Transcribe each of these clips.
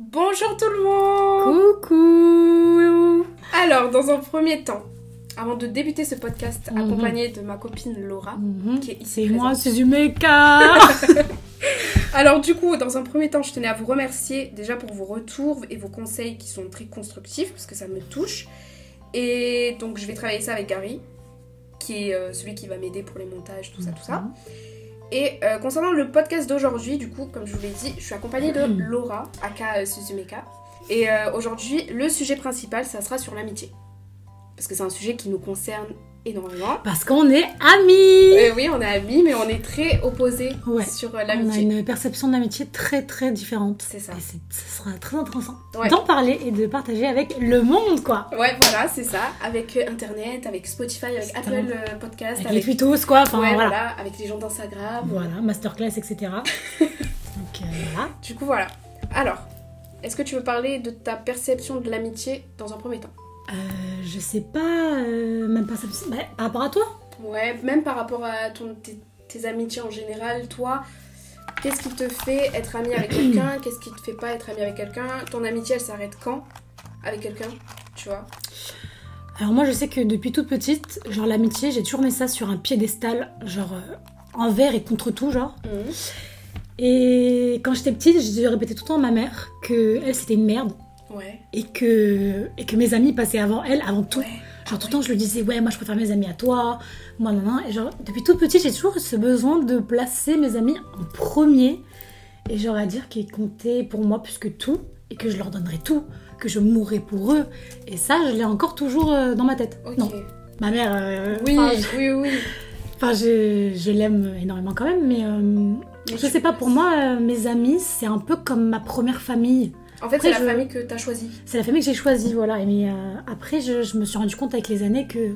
Bonjour tout le monde Coucou Alors, dans un premier temps, avant de débuter ce podcast Mhm. accompagné de ma copine Laura, Mhm. qui est ici C'est moi, Suzumeka Alors du coup, dans un premier temps, je tenais à vous remercier déjà pour vos retours et vos conseils qui sont très constructifs parce que ça me touche. Et donc je vais travailler ça avec Gary, qui est euh, celui qui va m'aider pour les montages, tout ça, tout ça. Et euh, concernant le podcast d'aujourd'hui, du coup, comme je vous l'ai dit, je suis accompagnée de. Laura, aka euh, Suzumeka. Et euh, aujourd'hui, le sujet principal, ça sera sur l'amitié. Parce que c'est un sujet qui nous concerne énormément. Parce qu'on est amis Euh, oui, on est amis, mais on est très opposés Ouais. sur euh, On a l'amitié. une perception de l'amitié très très différente. C'est ça. Et ce sera très intéressant Ouais. d'en parler et de partager avec le monde, quoi. Ouais, voilà, c'est ça. Avec euh, Internet, avec Spotify, avec Apple euh, Podcast, Avec, avec, les tweetos, quoi. Enfin, ouais, voilà. voilà, avec les gens d'Instagram. Voilà, masterclass, etc. Donc euh, voilà. Du coup, voilà. Alors, est-ce que tu veux parler de ta perception de l'amitié dans un premier temps? Euh, je sais pas, euh, même pas ça. bah, par rapport à toi? Ouais, même par rapport à ton, tes, tes amitiés en général, toi, qu'est-ce qui te fait être ami avec quelqu'un? Qu'est-ce qui te fait pas être ami avec quelqu'un? Ton amitié, elle s'arrête quand? Avec quelqu'un Tu vois? Alors moi je sais que depuis toute petite, genre l'amitié, j'ai toujours mis ça sur un piédestal, genre euh, envers et contre tout, genre. Mhm. Et quand j'étais petite, je répétais tout le temps à ma mère que elle c'était une merde Ouais. et que, et que mes amis passaient avant elle, avant tout. Ouais. Genre tout le temps je lui disais ouais moi je préfère mes amis à toi, moi non non. Et genre depuis toute petite j'ai toujours eu ce besoin de placer mes amis en premier et genre à dire qu'ils comptaient pour moi plus que tout et que je leur donnerais tout, que je mourrais pour eux. Et ça je l'ai encore toujours euh, dans ma tête. Ok. Non, ma mère. euh, Oui, je- oui, oui. Enfin, je, je l'aime énormément quand même, mais euh, je sais pas, pour moi, euh, mes amis, c'est un peu comme ma première famille. En fait, c'est la je- famille que t'as choisie. C'est la famille que j'ai choisie, voilà. Et mais euh, après, je, je me suis rendu compte avec les années que,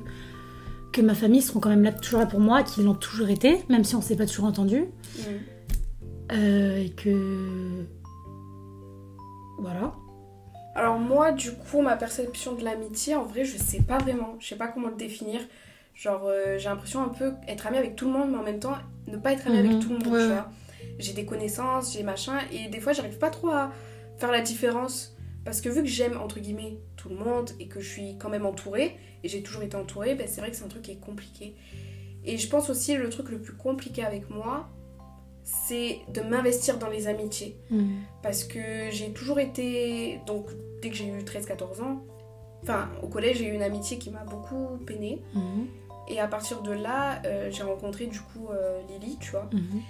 que ma famille seront quand même là, toujours là pour moi, qu'ils l'ont toujours été, même si on s'est pas toujours entendu. Mhm. Euh, et que. Voilà. Alors moi, du coup, ma perception de l'amitié, en vrai, je sais pas vraiment. Je sais pas comment le définir. Genre, euh, j'ai l'impression un peu être amie avec tout le monde, mais en même temps, ne pas être amie Mhm, avec tout le monde, ouais, tu. J'ai des connaissances, j'ai machin, et des fois, j'arrive pas trop à faire la différence. Parce que vu que j'aime, entre guillemets, tout le monde, et que je suis quand même entourée, et j'ai toujours été entourée, ben, c'est vrai que c'est un truc qui est compliqué. Et je pense aussi, le truc le plus compliqué avec moi, c'est de m'investir dans les amitiés Mhm. parce que j'ai toujours été donc dès que j'ai eu 13-14 ans enfin au collège j'ai eu une amitié qui m'a beaucoup peinée Mhm. et à partir de là euh, j'ai rencontré du coup euh, Lily tu vois Mhm.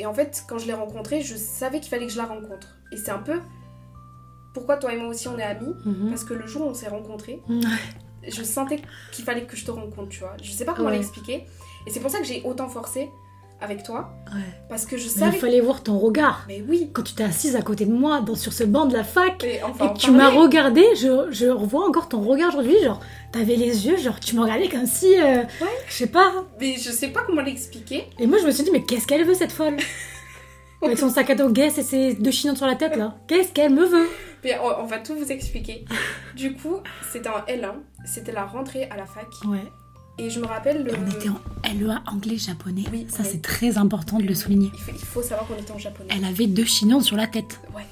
Et en fait quand je l'ai rencontrée je savais qu'il fallait que je la rencontre et c'est un peu pourquoi toi et moi aussi on est amis Mhm. parce que le jour où on s'est rencontrés je sentais qu'il fallait que je te rencontre tu vois je sais pas comment Ouais. l'expliquer et c'est pour ça que j'ai autant forcé avec toi Ouais. parce que je Mais savais il fallait voir ton regard. mais oui Quand tu t'es assise à côté de moi, dans, sur ce banc de la fac, et, enfin, Et en que tu m'as regardé, je, je revois encore ton regard aujourd'hui, genre, t'avais les yeux, genre, tu me regardais comme si, euh, Ouais. je sais pas. mais je sais pas comment l'expliquer Et moi, je me suis dit, mais qu'est-ce qu'elle veut, cette folle? Avec son sac à dos Guess et ses deux chignons sur la tête, là. Qu'est-ce qu'elle me veut? Mais on, on va tout vous expliquer. Du coup, c'était en L1, c'était la rentrée à la fac. Ouais. Et je me rappelle le. On était en LEA anglais-japonais. Oui, Ça, ouais. c'est très important de le souligner. Il faut, il faut savoir qu'on était en japonais. Elle avait deux chignons sur la tête. Ouais.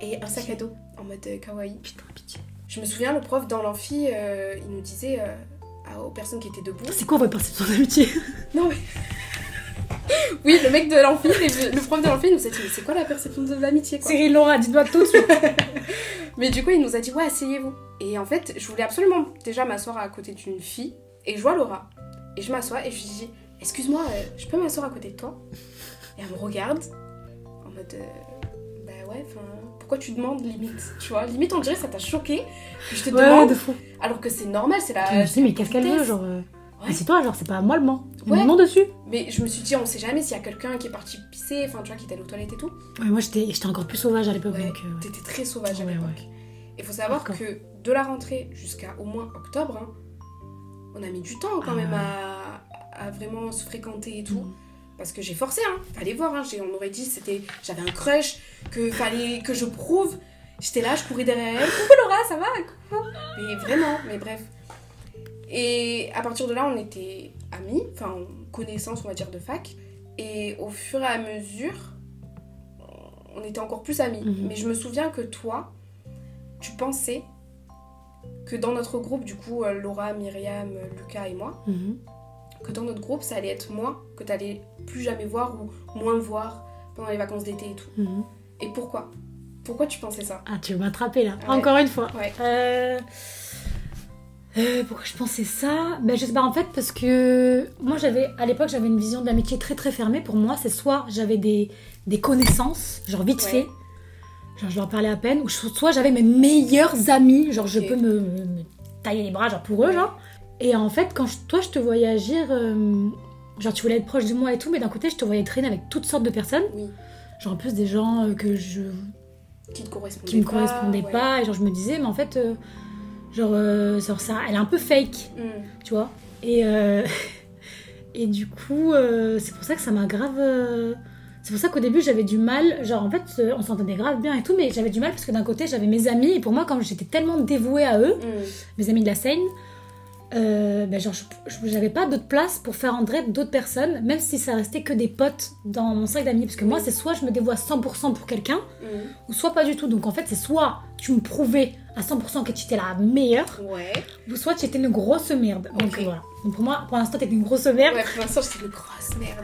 Et un sac à dos en mode euh, kawaii. Putain, pitié. Je me souviens, le prof dans l'amphi, euh, il nous disait euh, aux personnes qui étaient debout. C'est quoi votre perception d'amitié Non, mais. oui, le mec de l'amphi, le prof de l'amphi, il nous a dit Mais c'est quoi la perception de l'amitié Cyril Laura, dis-moi tout de suite. Mais du coup, il nous a dit ouais, asseyez-vous. Et en fait, je voulais absolument déjà m'asseoir à côté d'une fille. Et je vois Laura. Et je m'assois et je lui dis excuse-moi, euh, je peux m'asseoir à côté de toi? Et elle me regarde en mode euh, bah ouais, enfin, pourquoi tu demandes limite? Tu vois, limite on dirait ça t'a choqué que je te Ouais, demande, de fou. alors que c'est normal, c'est la. Je me dis, mais qu'est-ce qu'elle veut, genre. euh, Ouais. Assieds-toi, genre, c'est pas moi le banc. Ouais. Mon nom dessus. Mais je me suis dit, on sait jamais s'il y a quelqu'un qui est parti pisser, enfin tu vois, qui est allé aux toilettes et tout. Ouais, moi, j'étais encore plus sauvage à l'époque, euh. T'étais très sauvage à l'époque. Il faut savoir que de la rentrée jusqu'à au moins octobre, hein, on a mis du temps quand Ah même ouais. à, à vraiment se fréquenter et tout. Parce que j'ai forcé, hein. Fallait voir, hein. On aurait dit c'était j'avais un crush, que fallait que je prouve. J'étais là, je courais derrière elle. Coucou Laura, ça va? Coucou. Mais vraiment, mais bref. Et à partir de là, on était amis, enfin connaissances, on va dire, de fac. Et au fur et à mesure, on était encore plus amis. Mhm. Mais je me souviens que toi, tu pensais que dans notre groupe, du coup, euh, Laura, Myriam, euh, Lucas et moi, Mhm. que dans notre groupe, ça allait être moi que tu allais plus jamais voir ou moins voir pendant les vacances d'été et tout. Mhm. Et pourquoi? Pourquoi tu pensais ça? Ah, tu veux m'attraper là. Ouais. Encore une fois. Ouais. Euh, euh, pourquoi je pensais ça? Ben je sais pas en fait parce que moi j'avais à l'époque j'avais une vision de l'amitié très très fermée. Pour moi c'est soit j'avais des, des connaissances genre vite Ouais. fait, genre je leur parlais à peine, ou soit j'avais mes meilleurs amis, genre je peux me, tailler les bras genre pour eux genre. Et en fait quand je- toi je te voyais agir, euh, genre tu voulais être proche de moi et tout, mais d'un côté je te voyais traîner avec toutes sortes de personnes, Oui. genre en plus des gens euh, que je Qui te correspondait qui me pas, correspondait ouais. pas et genre je me disais mais en fait euh, genre, euh, genre ça elle est un peu fake Hmm. tu vois et et du coup euh, c'est pour ça que ça m'a grave euh, c'est pour ça qu'au début j'avais du mal genre en fait euh, on s'entendait grave bien et tout mais j'avais du mal parce que d'un côté j'avais mes amis et pour moi quand j'étais tellement dévouée à eux Hmm. mes amis de la Seine euh, ben genre je- j'avais pas d'autre place pour faire entrer d'autres personnes même si ça restait que des potes dans mon sac d'amis parce que moi c'est soit je me dévoue à 100% pour quelqu'un Hmm. ou soit pas du tout. Donc en fait, c'est soit tu me prouvais à 100% que tu étais la meilleure, Ouais. ou soit tu étais une grosse merde. Donc voilà. Donc pour moi, pour l'instant, t'étais une grosse merde. Ouais, pour l'instant, j'étais une grosse merde.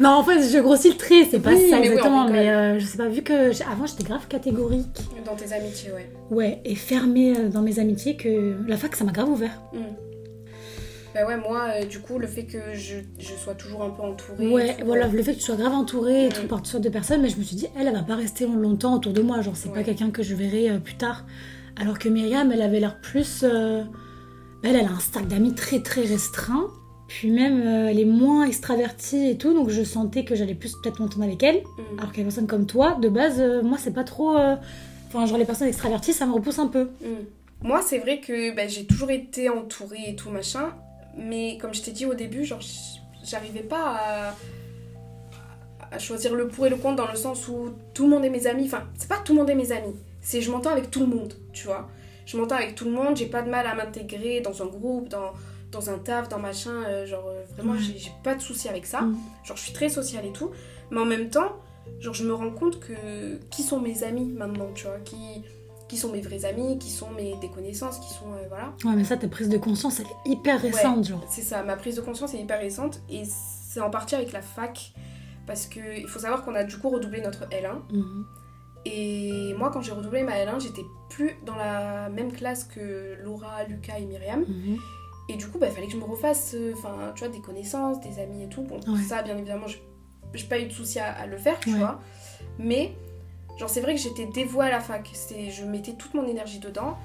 Non, en fait, je grossis le trait, c'est pas Oui, ça mais exactement. mais euh, je sais pas, vu que avant j'étais grave catégorique, Dans tes amitiés, ouais. ouais, et fermée euh, dans mes amitiés, que la fac ça m'a grave ouvert. Hmm. Bah ouais, moi, euh, du coup, le fait que je, je sois toujours un peu entourée. Ouais, voilà, le fait que tu sois grave entourée et Mm. tout par toutes sortes de personnes, mais je me suis dit, elle, elle va pas rester longtemps autour de moi, genre c'est pas quelqu'un que je verrai euh, plus tard. Alors que Myriam, elle avait l'air plus. euh, Elle, elle a un stack d'amis très très restreint, puis même euh, elle est moins extravertie et tout, donc je sentais que j'allais plus peut-être m'entendre avec elle. Hmm. Alors que les personnes comme toi, de base, euh, moi c'est pas trop. euh, Enfin, genre les personnes extraverties, ça me repousse un peu. Hmm. Moi, c'est vrai que bah, j'ai toujours été entourée et tout machin, mais comme je t'ai dit au début, genre, j'arrivais pas à, à choisir le pour et le contre dans le sens où tout le monde est mes amis. Enfin, c'est pas tout le monde est mes amis, c'est je m'entends avec tout le monde, tu vois. Je m'entends avec tout le monde, j'ai pas de mal à m'intégrer dans un groupe, dans, dans un taf, dans machin, euh, genre euh, vraiment, Ouais. j'ai j'ai pas de souci avec ça. Mm. Genre, je suis très sociale et tout, mais en même temps, genre, je me rends compte que qui sont mes amis maintenant, tu vois, qui qui sont mes vrais amis, qui sont mes des connaissances, qui sont euh, voilà. Ouais, mais ça, ta prise de conscience, elle est hyper récente, genre. C'est ça, ma prise de conscience est hyper récente et c'est en partie avec la fac parce que il faut savoir qu'on a du coup redoublé notre L1 Mhm. et moi quand j'ai redoublé ma L1, j'étais plus dans la même classe que Laura, Lucas et Myriam Mhm. et du coup bah, il fallait que je me refasse euh, enfin tu vois des connaissances, des amis et tout. Bon, Ouais. ça bien évidemment, j'ai j'ai pas eu de souci à, à le faire, tu Ouais. vois. Mais genre c'est vrai que j'étais dévouée à la fac, je mettais toute mon énergie dedans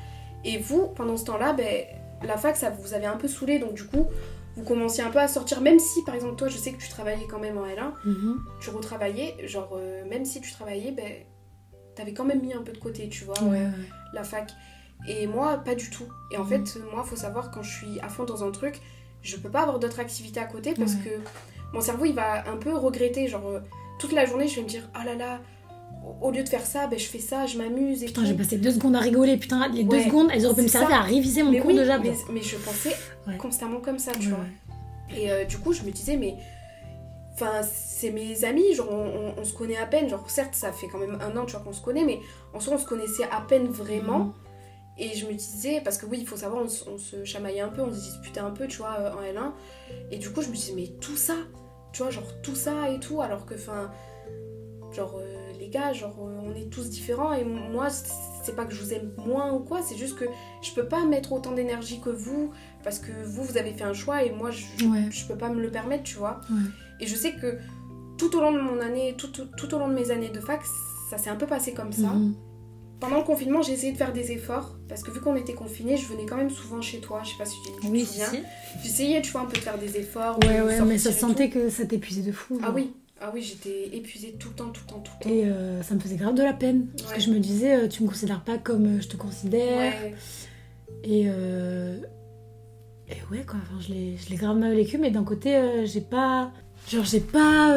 et vous pendant ce temps-là ben la fac ça vous avait un peu saoulé donc du coup vous commenciez un peu à sortir même si par exemple toi je sais que tu travaillais quand même en L1 Mhm. tu retravaillais genre euh, même si tu travaillais ben t'avais quand même mis un peu de côté tu vois Ouais, euh, ouais. la fac et moi pas du tout et en Mhm. fait moi faut savoir quand je suis à fond dans un truc je peux pas avoir d'autres activités à côté parce Ouais. que mon cerveau il va un peu regretter genre euh, toute la journée je vais me dire oh là là au- lieu de faire ça ben je fais ça je m'amuse Putain, j'ai passé deux secondes à rigoler. Putain, les deux secondes, elles auraient pu me servir à réviser mon mais cours oui, de Jap. mais, je pensais Ouais. constamment comme ça tu Ouais, vois et euh, du coup, je me disais, mais. Enfin, c'est mes amis, genre, on, on- on se connaît à peine. Genre, certes, ça fait quand même un an, tu vois, qu'on se connaît, mais en soi, on se connaissait à peine vraiment. Mhm. Et je me disais, parce que oui, il faut savoir, on, se- on se chamaillait un peu, on se disputait un peu, tu vois, euh, en L1. Et du coup, je me disais, mais tout ça, tu vois, genre, tout ça et tout, alors que, enfin. Genre, euh, les gars, genre, euh, on est tous différents. Et moi, c'est pas que je vous aime moins ou quoi, c'est juste que je peux pas mettre autant d'énergie que vous, parce que vous, vous avez fait un choix, et moi, je, Ouais. je peux pas me le permettre, tu vois. Ouais. Et je sais que tout au long de mon année, tout, tout, tout au long de mes années de fac, ça s'est un peu passé comme ça. Mhm. Pendant le confinement, j'ai essayé de faire des efforts parce que vu qu'on était confinés, je venais quand même souvent chez toi. Je sais pas si tu, tu Oui, te si, souviens. si. J'essayais, tu vois, un peu de faire des efforts. Ouais, ouais, mais ça tout. sentait que ça t'épuisait de fou. Ah genre. oui, ah oui, j'étais épuisée tout le temps, tout le temps, tout le temps. Et euh, ça me faisait grave de la peine. Parce Ouais. que je me disais, euh, tu me considères pas comme euh, je te considère. Ouais, Et, euh, et ouais, quoi, enfin, je l'ai grave mal vécu, mais d'un côté, euh, j'ai pas. Genre, j'ai pas.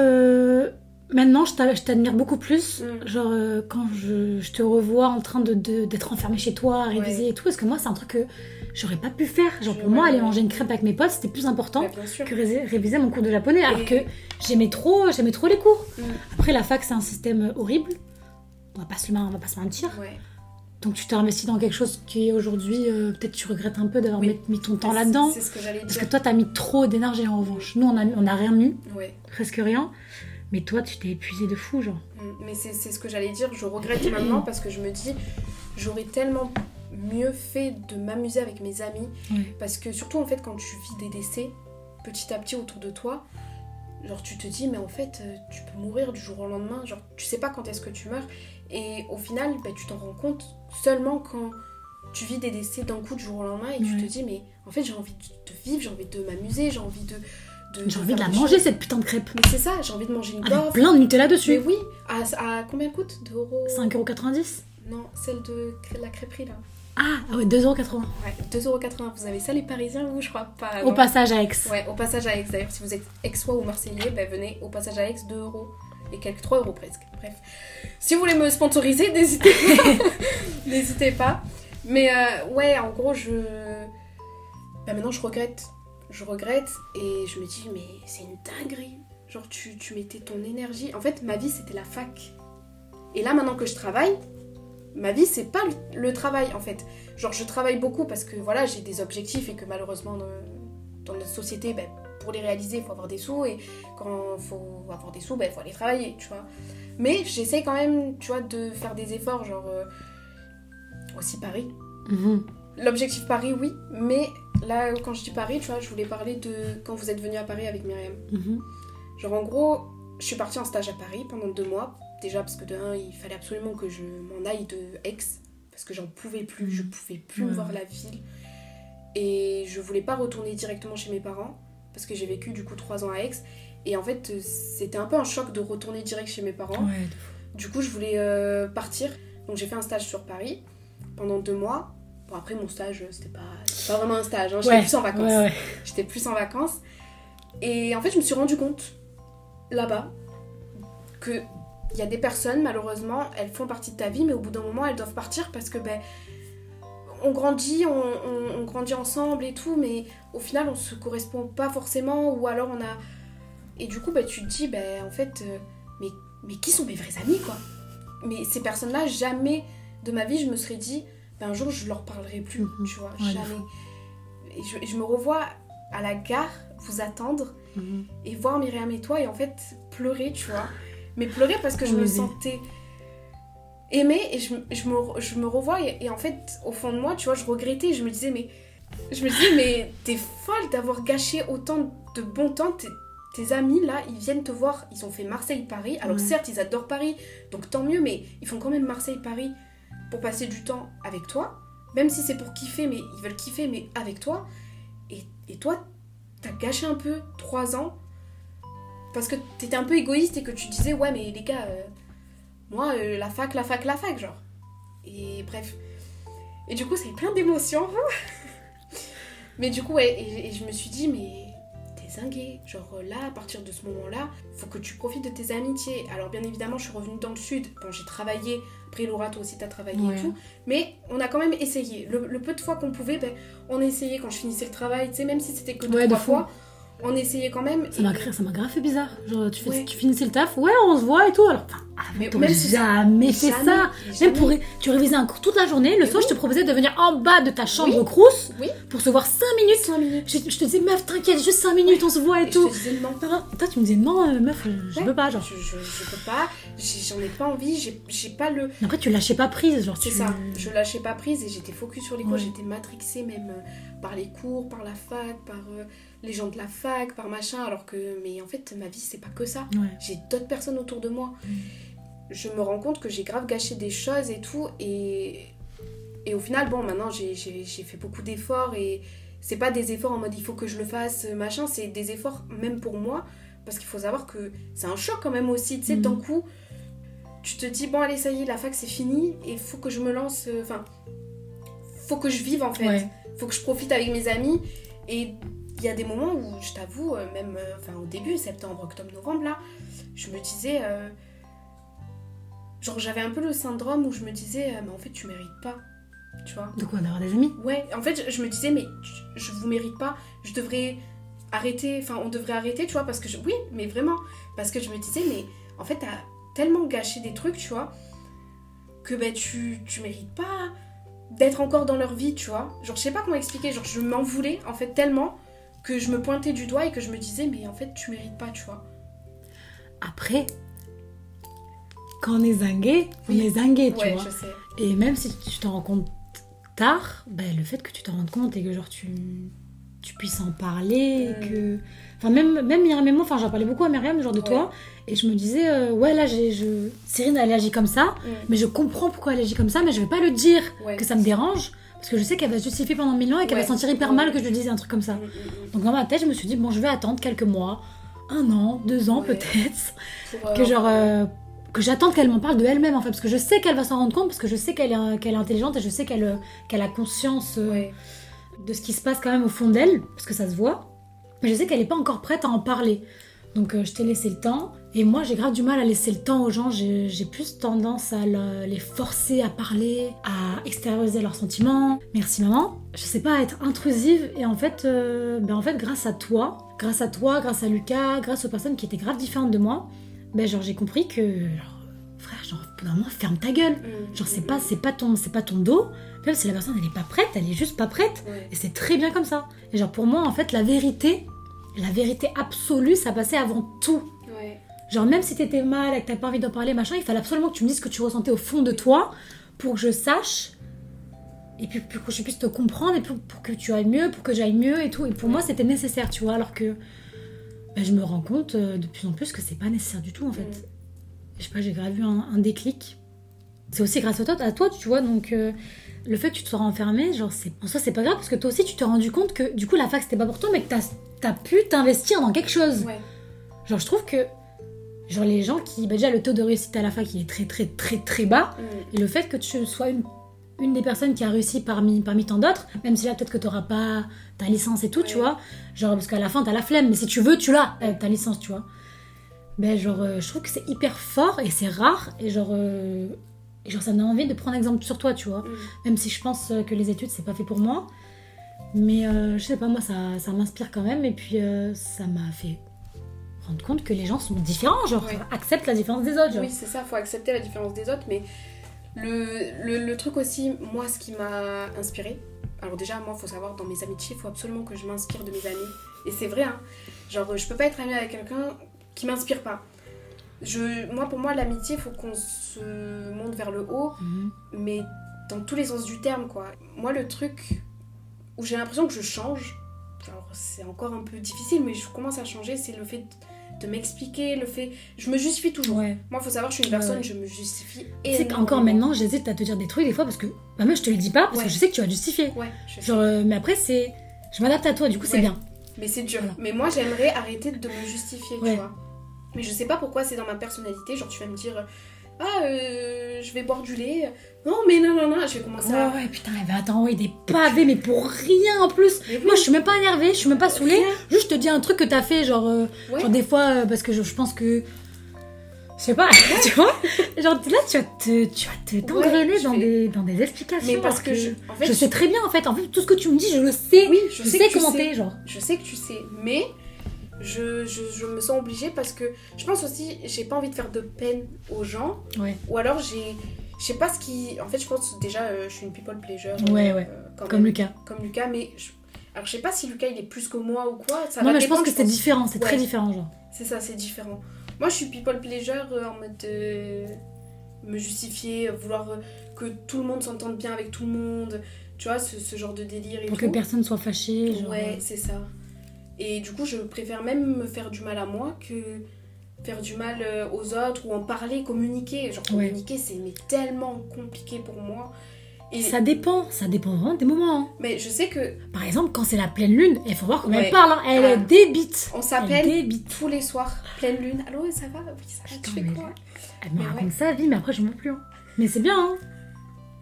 Maintenant, je t'a- je t'admire beaucoup plus. Mm. Genre, quand je, je te revois en train d'être de, d'être enfermé chez toi, à réviser Ouais. et tout, parce que moi, c'est un truc que j'aurais pas pu faire. Genre, pour moi, aller manger une crêpe avec mes potes, c'était plus important bah, que réviser, réviser mon cours de japonais, alors que j'aimais trop, j'aimais trop les cours. Mm. Après, la fac, c'est un système horrible. on va pas se, on va pas se mentir. Ouais. Donc tu t'es investi dans quelque chose qui aujourd'hui, euh, peut-être tu regrettes un peu d'avoir Oui. mis, mis ton temps là-dedans. C'est ce que j'allais Parce que dire. toi, t'as mis trop d'énergie en revanche. Nous, on a, on a rien mis, Ouais. presque rien. Mais toi, tu t'es épuisé de fou, genre. Mm, Mais c'est c'est ce que j'allais dire. Je regrette maintenant parce que je me dis, j'aurais tellement mieux fait de m'amuser avec mes amis. Parce que surtout, en fait, quand tu vis des décès, petit à petit autour de toi, genre tu te dis, mais en fait, euh, tu peux mourir du jour au lendemain. Genre, tu sais pas quand est-ce que tu meurs. Et au final, bah, tu t'en rends compte seulement quand tu vis des décès d'un coup du jour au lendemain et tu te dis, mais en fait, j'ai envie de vivre, j'ai envie de m'amuser, j'ai envie de. de- J'ai envie de la manger, cette putain de crêpe. Mais c'est ça, j'ai envie de manger une Avec plein de Nutella Mais dessus. oui, à, à combien elle coûte? 2 euros 5,90€ Non, celle de la crêperie là. Ah, ah ouais, 2,80€. Ouais, 2,80€. Vous avez ça les Parisiens ou je crois pas Au non passage à Aix. Ouais, au passage à Aix. D'ailleurs, si vous êtes aixois ou marseillais, ben, venez au passage à Aix, 2 euros. Et quelques 3 euros presque. Bref. Si vous voulez me sponsoriser, n'hésitez pas. n'hésitez pas. Mais euh, ouais, en gros, je. Ben, maintenant, je regrette. Je regrette et je me dis, mais c'est une dinguerie. Genre, tu, tu mettais ton énergie. En fait, ma vie, c'était la fac. Et là, maintenant que je travaille, ma vie, c'est pas le, le travail, en fait. Genre, je travaille beaucoup parce que voilà, j'ai des objectifs et que malheureusement, dans, dans notre société, ben, pour les réaliser, il faut avoir des sous. Et quand il faut avoir des sous, il faut aller travailler, tu vois. Mais j'essaie quand même, tu vois, de faire des efforts, genre. euh, aussi Paris. Mhm. L'objectif Paris, oui, mais là, quand je dis Paris, tu vois, je voulais parler de quand vous êtes venu à Paris avec Myriam. Mhm. Genre, en gros, je suis partie en stage à Paris pendant deux mois. Déjà, parce que de un, il fallait absolument que je m'en aille de Aix, parce que j'en pouvais plus, je pouvais plus Ouais. voir la ville. Et je voulais pas retourner directement chez mes parents, parce que j'ai vécu du coup trois ans à Aix. Et en fait, c'était un peu un choc de retourner direct chez mes parents. Ouais, Du coup, je voulais euh, partir. Donc, j'ai fait un stage sur Paris pendant deux mois. Bon, après, mon stage, euh, c'était pas, pas vraiment un stage. hein. J'étais Ouais, plus en vacances. ouais. J'étais plus en vacances. Et en fait, je me suis rendu compte, là-bas, que il y a des personnes, malheureusement, elles font partie de ta vie, mais au bout d'un moment, elles doivent partir parce que, ben, on grandit, on, on- on grandit ensemble et tout, mais au final, on se correspond pas forcément, ou alors on a... Et du coup, ben, tu te dis, ben, en fait, euh, mais, mais qui sont mes vrais amis, quoi? Mais ces personnes-là, jamais de ma vie, je me serais dit, ben, un jour, je leur parlerai plus, Mhm. tu vois, Ouais, jamais. Et je, et je me revois à la gare, vous attendre, Mhm. et voir Myriam et toi et en fait pleurer, tu vois. Mais pleurer parce que je me sentais aimée et je, me- je, me, je me revois et, et en fait au fond de moi, tu vois, je regrettais, je me disais mais je me disais mais t'es folle d'avoir gâché autant de bon temps. Tes, tes amis là, ils viennent te voir, ils ont fait Marseille-Paris. Alors Ouais. certes, ils adorent Paris, donc tant mieux, mais ils font quand même Marseille-Paris pour passer du temps avec toi. Même si c'est pour kiffer, mais ils veulent kiffer, mais avec toi. Et, et toi, t'as gâché un peu trois ans parce que t'étais un peu égoïste et que tu disais ouais mais les gars euh, moi euh, la fac la fac la fac genre. Et bref. Et du coup eu plein d'émotions. Mais du coup ouais et, et je me suis dit mais t'es zingué genre euh, là à partir de ce moment là faut que tu profites de tes amitiés. Alors bien évidemment je suis revenue dans le sud. Bon j'ai travaillé. Après Laura toi aussi t'as travaillé Ouais. et tout. Mais on a quand même essayé. Le, le peu de fois qu'on pouvait ben, on essayait quand je finissais le travail tu sais même si c'était que deux Ouais, trois fou. On essayait quand même Ça m'a grave fait bizarre. Genre, tu, fais, Ouais. tu finissais le taf, ouais, on se voit et tout. Alors, enfin, ah, Mais même si- jamais fait Jamais, ça. jamais. Même pour, tu révisais un cours toute la journée, le Mais soir, oui. je te proposais de venir en bas de ta chambre Oui. crousse Oui. pour se voir 5 minutes. 5 minutes. Je, je te disais, meuf, t'inquiète, juste 5 minutes, on se voit et Et tout. je te disais non. Toi, tu me disais, non, euh, meuf, je Ouais. peux pas, genre. Je, je, je peux pas, j'en ai pas envie, j'ai pas le. Après, tu lâchais pas prise, genre. C'est tu... ça, je lâchais pas prise et j'étais focus sur les cours, Ouais. j'étais matrixée même euh, par les cours, par la fac, par euh, les gens de la fac, par machin, alors que. Mais en fait, ma vie, c'est pas que ça. Ouais. J'ai d'autres personnes autour de moi. Mm. Je me rends compte que j'ai grave gâché des choses et tout, et. Et au final, bon, maintenant, j'ai- fait beaucoup d'efforts et c'est pas des efforts en mode il faut que je le fasse, machin, c'est des efforts même pour moi, parce qu'il faut savoir que c'est un choc quand même aussi, tu sais, Mhm. d'un coup, tu te dis, bon, allez, ça y est, la fac c'est fini, et faut que je me lance, euh, enfin, faut que je vive en fait, Ouais. faut que je profite avec mes amis, et il y a des moments où, je t'avoue, euh, même euh, enfin, au début, septembre, octobre, novembre, là, je me disais, euh, genre, j'avais un peu le syndrome où je me disais, mais en fait, tu mérites pas, tu vois. De quoi D'avoir des amis? Ouais, en fait, je- je me disais, mais je- je vous mérite pas, je devrais arrêter, enfin, on devrait arrêter, tu vois, parce que je. Oui, mais vraiment, parce que je me disais, mais en fait, t'as tellement gâché des trucs, tu vois. que ben, tu, tu mérites pas d'être encore dans leur vie, tu vois. Genre, je sais pas comment expliquer, genre, je m'en voulais, en fait, tellement que je me pointais du doigt et que je me disais, mais en fait, tu mérites pas, tu vois. Après, quand on est zingué, on Oui. est zingué, tu ouais, vois. je sais. Et même si tu t'en rends compte tard, ben, le fait que tu t'en rendes compte et que genre tu, tu puisses en parler, Mm. que... Enfin, même, même Myriam et moi, enfin, j'en parlais beaucoup à Myriam, genre de Ouais. toi, et je me disais, euh, ouais, là, j'ai, je... Cyrine, elle agit comme ça, Mm. mais je comprends pourquoi elle agit comme ça, mais je vais pas le dire Ouais. que ça me dérange, parce que je sais qu'elle va se justifier pendant mille ans et qu'elle va Ouais. sentir hyper mal que je lui dise un truc comme ça. Mm, mm, mm. Donc dans ma tête, je me suis dit, bon, je vais attendre quelques mois, un an, deux ans Ouais. peut-être, Pour, euh, que genre euh, que j'attende qu'elle m'en parle de elle-même en fait parce que je sais qu'elle va s'en rendre compte parce que je sais qu'elle est, qu'elle est intelligente et je sais qu'elle euh, qu'elle a conscience euh, Ouais. de ce qui se passe quand même au fond d'elle parce que ça se voit mais je sais qu'elle n'est pas encore prête à en parler donc euh, je t'ai laissé le temps. Et moi j'ai grave du mal à laisser le temps aux gens. J'ai plus tendance à le- les forcer à parler à extérioriser leurs sentiments. Merci maman. Je sais pas être intrusive et en fait euh, ben en fait grâce à toi grâce à toi grâce à Lucas grâce aux personnes qui étaient grave différentes de moi ben genre j'ai compris que genre, frère genre moment ferme ta gueule. Mm, genre c'est pas c'est pas ton c'est pas ton dos. Même si la personne elle est pas prête elle est juste pas prête. Et c'est très bien comme ça. Et genre pour moi en fait la vérité la vérité absolue ça passait avant tout. Ouais. genre même si t'étais mal et que t'as pas envie d'en parler machin il fallait absolument que tu me dises ce que tu ressentais au fond de toi pour que je sache et puis pour que je puisse te comprendre et pour, pour que tu ailles mieux pour que j'aille mieux et tout. Et pour moi c'était nécessaire tu vois alors que ben, je me rends compte euh, de plus en plus que c'est pas nécessaire du tout en fait. Je sais pas, j'ai grave eu un, un déclic. C'est aussi grâce à toi, à toi, tu vois, donc euh, le fait que tu te sois renfermé, genre, c'est, en soi, c'est pas grave parce que toi aussi, tu t'es rendu compte que du coup, la fac, c'était pas pour toi, mais que t'as, pu t'investir dans quelque chose. Ouais. Genre, je trouve que, genre, les gens qui, bah, déjà, le taux de réussite à la fac, il est très, très, très, très bas, Mm. et le fait que tu sois une, une des personnes qui a réussi parmi, parmi tant d'autres, même si là, peut-être que t'auras pas ta licence et tout, tu vois, genre, parce qu'à la fin, t'as la flemme, mais si tu veux, tu l'as, euh, ta licence, tu vois ben genre euh, je trouve que c'est hyper fort et c'est rare et genre euh, et genre ça me donne envie de prendre exemple sur toi tu vois Mm. même si je pense euh, que les études c'est pas fait pour moi mais euh, je sais pas moi ça, ça m'inspire quand même et puis euh, ça m'a fait rendre compte que les gens sont différents genre Ouais. accepte la différence des autres genre. Oui, c'est ça, faut accepter la différence des autres, mais le, le, le truc aussi, moi, ce qui m'a inspiré, alors déjà, moi, faut savoir, dans mes amitiés, il faut absolument que je m'inspire de mes amis. Et c'est vrai, hein. Genre, je peux pas être amie avec quelqu'un qui m'inspire pas. Je, moi, pour moi, l'amitié, faut qu'on se monte vers le haut, Mhm. mais dans tous les sens du terme, quoi. Moi, le truc où j'ai l'impression que je change, alors c'est encore un peu difficile, mais je commence à changer, c'est le fait de, de m'expliquer, le fait... Je me justifie toujours. ouais Moi, faut savoir, je suis une personne, ouais. je me justifie. sais énormément. qu'encore maintenant j'hésite à te dire des trucs des fois parce que bah moi je te le dis pas parce Ouais. que je sais que tu vas justifier genre euh, mais après c'est je m'adapte à toi du coup c'est bien Mais c'est dur. Voilà. Mais moi, j'aimerais arrêter de me justifier, tu vois. Mais je sais pas pourquoi c'est dans ma personnalité. Genre, tu vas me dire, ah, euh, je vais boire du lait. Non, mais non, non, non, je vais commencer ouais à. ouais putain elle va t'envoyer des pavés mais pour rien en plus Mais oui, Moi, je suis même pas énervée, je suis même pas saoulée. Rien. Juste, je te dis un truc que t'as fait, genre, euh, Ouais. genre des fois, euh, parce que je, je pense que. Je sais pas, tu vois Genre là, tu vas te, tu vas te t'engrainer Ouais, dans, des, dans des explications. Mais parce que je. En fait, je sais très bien, en fait. En fait, tout ce que tu me dis, je le sais. Oui, je, je, sais, sais, que tu comment sais. t'es, genre. Je sais que tu sais. Mais. Je, je, je me sens obligée parce que je pense aussi j'ai pas envie de faire de peine aux gens Ouais. ou alors j'ai je sais pas ce qui en fait je pense déjà euh, je suis une people pleasure Ouais, euh, ouais. quand Comme même. Lucas. comme Lucas, mais je... alors je sais pas si Lucas il est plus que moi ou quoi. Ça non, mais je pense que c'est différent, c'est très Ouais. différent, genre. C'est ça, c'est différent. Moi je suis people pleasure euh, en mode euh, me justifier, vouloir euh, que tout le monde s'entende bien avec tout le monde, tu vois, ce, ce genre de délire et Pour tout. que personne soit fâché. Genre, Ouais, c'est ça. Et du coup, je préfère même me faire du mal à moi que faire du mal euh, aux autres ou en parler, communiquer. Genre Ouais. communiquer, c'est mais tellement compliqué pour moi. Et... Ça dépend, ça dépend vraiment des moments. hein. Mais je sais que Par exemple, quand c'est la pleine lune, il faut voir comment Ouais. elle parle. hein. Elle Ah. débite. on Elle s'appelle débite. tous les soirs, pleine lune. Allô, ça va? Oui, ça va, tu fais quoi? Elle me raconte ouais. sa vie, mais après, je ne plus. hein. Mais c'est bien, hein.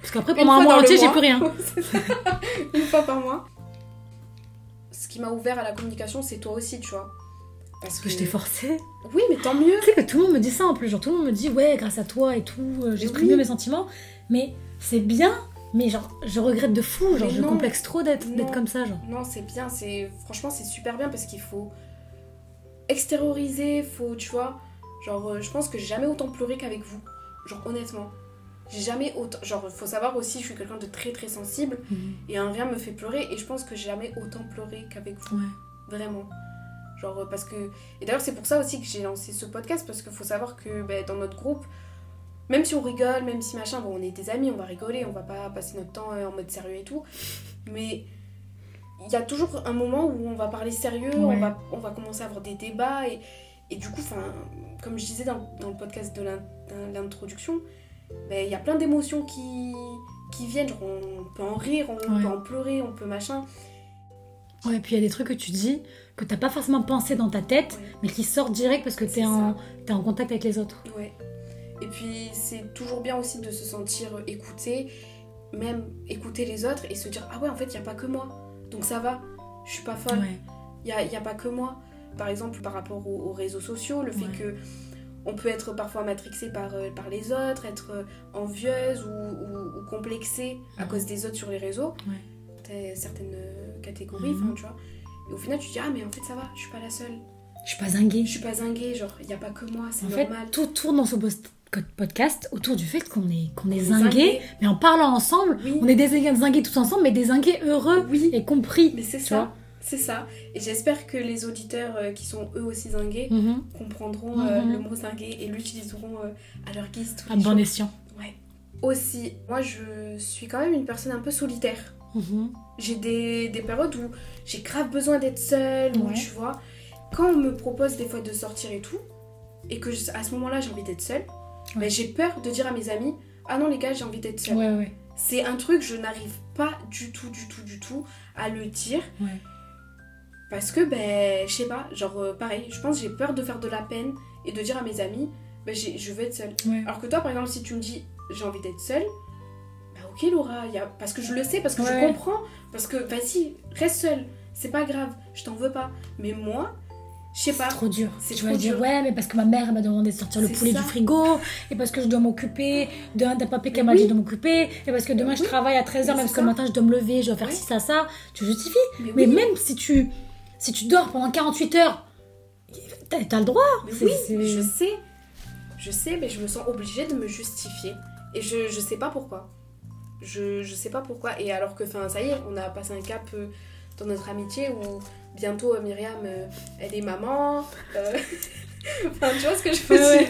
Parce qu'après, pendant un mois entier, j'ai plus rien. Une fois par mois. Ce qui m'a ouvert à la communication, c'est toi aussi, tu vois. Parce que je t'ai forcé. Oui, mais tant mieux. Tu sais que tout le monde me dit ça en plus. Genre, tout le monde me dit, ouais, grâce à toi et tout, euh, j'exprime mieux mes sentiments. Mais c'est bien, mais genre, je regrette de fou. Genre, Mais je non. complexe trop d'être comme ça, genre. Non, c'est bien, c'est franchement c'est super bien parce qu'il faut extérioriser, faut tu vois, genre euh, je pense que j'ai jamais autant pleuré qu'avec vous, genre honnêtement. J'ai jamais autant. Genre, faut savoir aussi, je suis quelqu'un de très très sensible Mhm. et un rien me fait pleurer et je pense que j'ai jamais autant pleuré qu'avec vous. Ouais. Vraiment. Genre, euh, parce que. Et d'ailleurs, c'est pour ça aussi que j'ai lancé ce podcast parce qu'il faut savoir que ben, dans notre groupe, même si on rigole, même si machin, bon, on est des amis, on va rigoler, on va pas passer notre temps euh, en mode sérieux et tout. Mais il y a toujours un moment où on va parler sérieux, on, va, on va commencer à avoir des débats. Et, et du coup, comme je disais dans, dans le podcast de l'in- de l'introduction, il y a plein d'émotions qui, qui viennent. Genre, on peut en rire, on Ouais. peut en pleurer, on peut machin. Ouais, puis il y a des trucs que tu dis que t'as pas forcément pensé dans ta tête, Ouais. mais qui sortent direct parce que t'es en, t'es en contact avec les autres. Ouais. Et puis c'est toujours bien aussi de se sentir écouté, même écouter les autres et se dire ah ouais en fait il n'y a pas que moi, donc ça va, je suis pas folle, Ouais. il n'y a, y a pas que moi. Par exemple par rapport aux, aux réseaux sociaux, le fait Ouais. que on peut être parfois matrixé par, euh, par les autres, être euh, envieuse ou, ou, ou complexée à Mhm. cause des autres sur les réseaux, Ouais. certaines euh, catégories, Mhm. tu vois. Et au final tu te dis ah mais en fait ça va, je suis pas la seule, Je suis pas zinguée. je suis pas zinguée, genre il n'y a pas que moi, c'est En fait, normal. tout tourne dans ce podcast autour du fait qu'on est, qu'on est mais en parlant ensemble, Oui. on est des zingués tous ensemble, mais des zingués heureux Oui. et compris. Mais c'est ça, vois. C'est ça. Et j'espère que les auditeurs euh, qui sont eux aussi zingués Mhm. comprendront euh, Mhm. le mot zingué et l'utiliseront euh, à leur guise tous À les bon jours. escient. Ouais. Aussi, moi je suis quand même une personne un peu solitaire. Mhm. J'ai des, des périodes où j'ai grave besoin d'être seule, ou tu vois. Quand on me propose des fois de sortir et tout, et que je- à ce moment-là j'ai envie d'être seule, Ouais. ben, j'ai peur de dire à mes amis Ah non les gars, j'ai envie d'être seule. Ouais, ouais. C'est un truc, je n'arrive pas du tout, du tout, du tout à le dire. Ouais. Parce que, ben, je sais pas, genre, euh, pareil, je pense que j'ai peur de faire de la peine et de dire à mes amis, ben, je veux être seule. Ouais. Alors que toi, par exemple, si tu me dis, j'ai envie d'être seule, bah ok, Laura, y a... parce que je le sais, parce que Ouais. je comprends, parce que, vas-y, reste seule, c'est pas grave, je t'en veux pas. Mais moi, je sais C'est pas. trop dur. C'est tu vas dire, ouais, mais parce que ma mère m'a demandé de sortir le C'est poulet ça. du frigo, et parce que je dois m'occuper d'un papier qu'elle m'a dit de m'occuper, et parce que demain je travaille à 13h, Mais même c'est parce que le matin je dois me lever, je dois faire ci, ça, ça. Tu justifies. Mais, Mais oui, même si tu, si tu dors pendant 48 heures, t'as t'as le droit. mais oui, je sais. Je sais, mais je me sens obligée de me justifier. Et je, je sais pas pourquoi. Je, je sais pas pourquoi. Et alors que, enfin, ça y est, on a passé un cap euh, dans notre amitié où bientôt euh, Myriam, euh, elle est maman. euh, Enfin, tu vois ce que je veux Ouais, dire?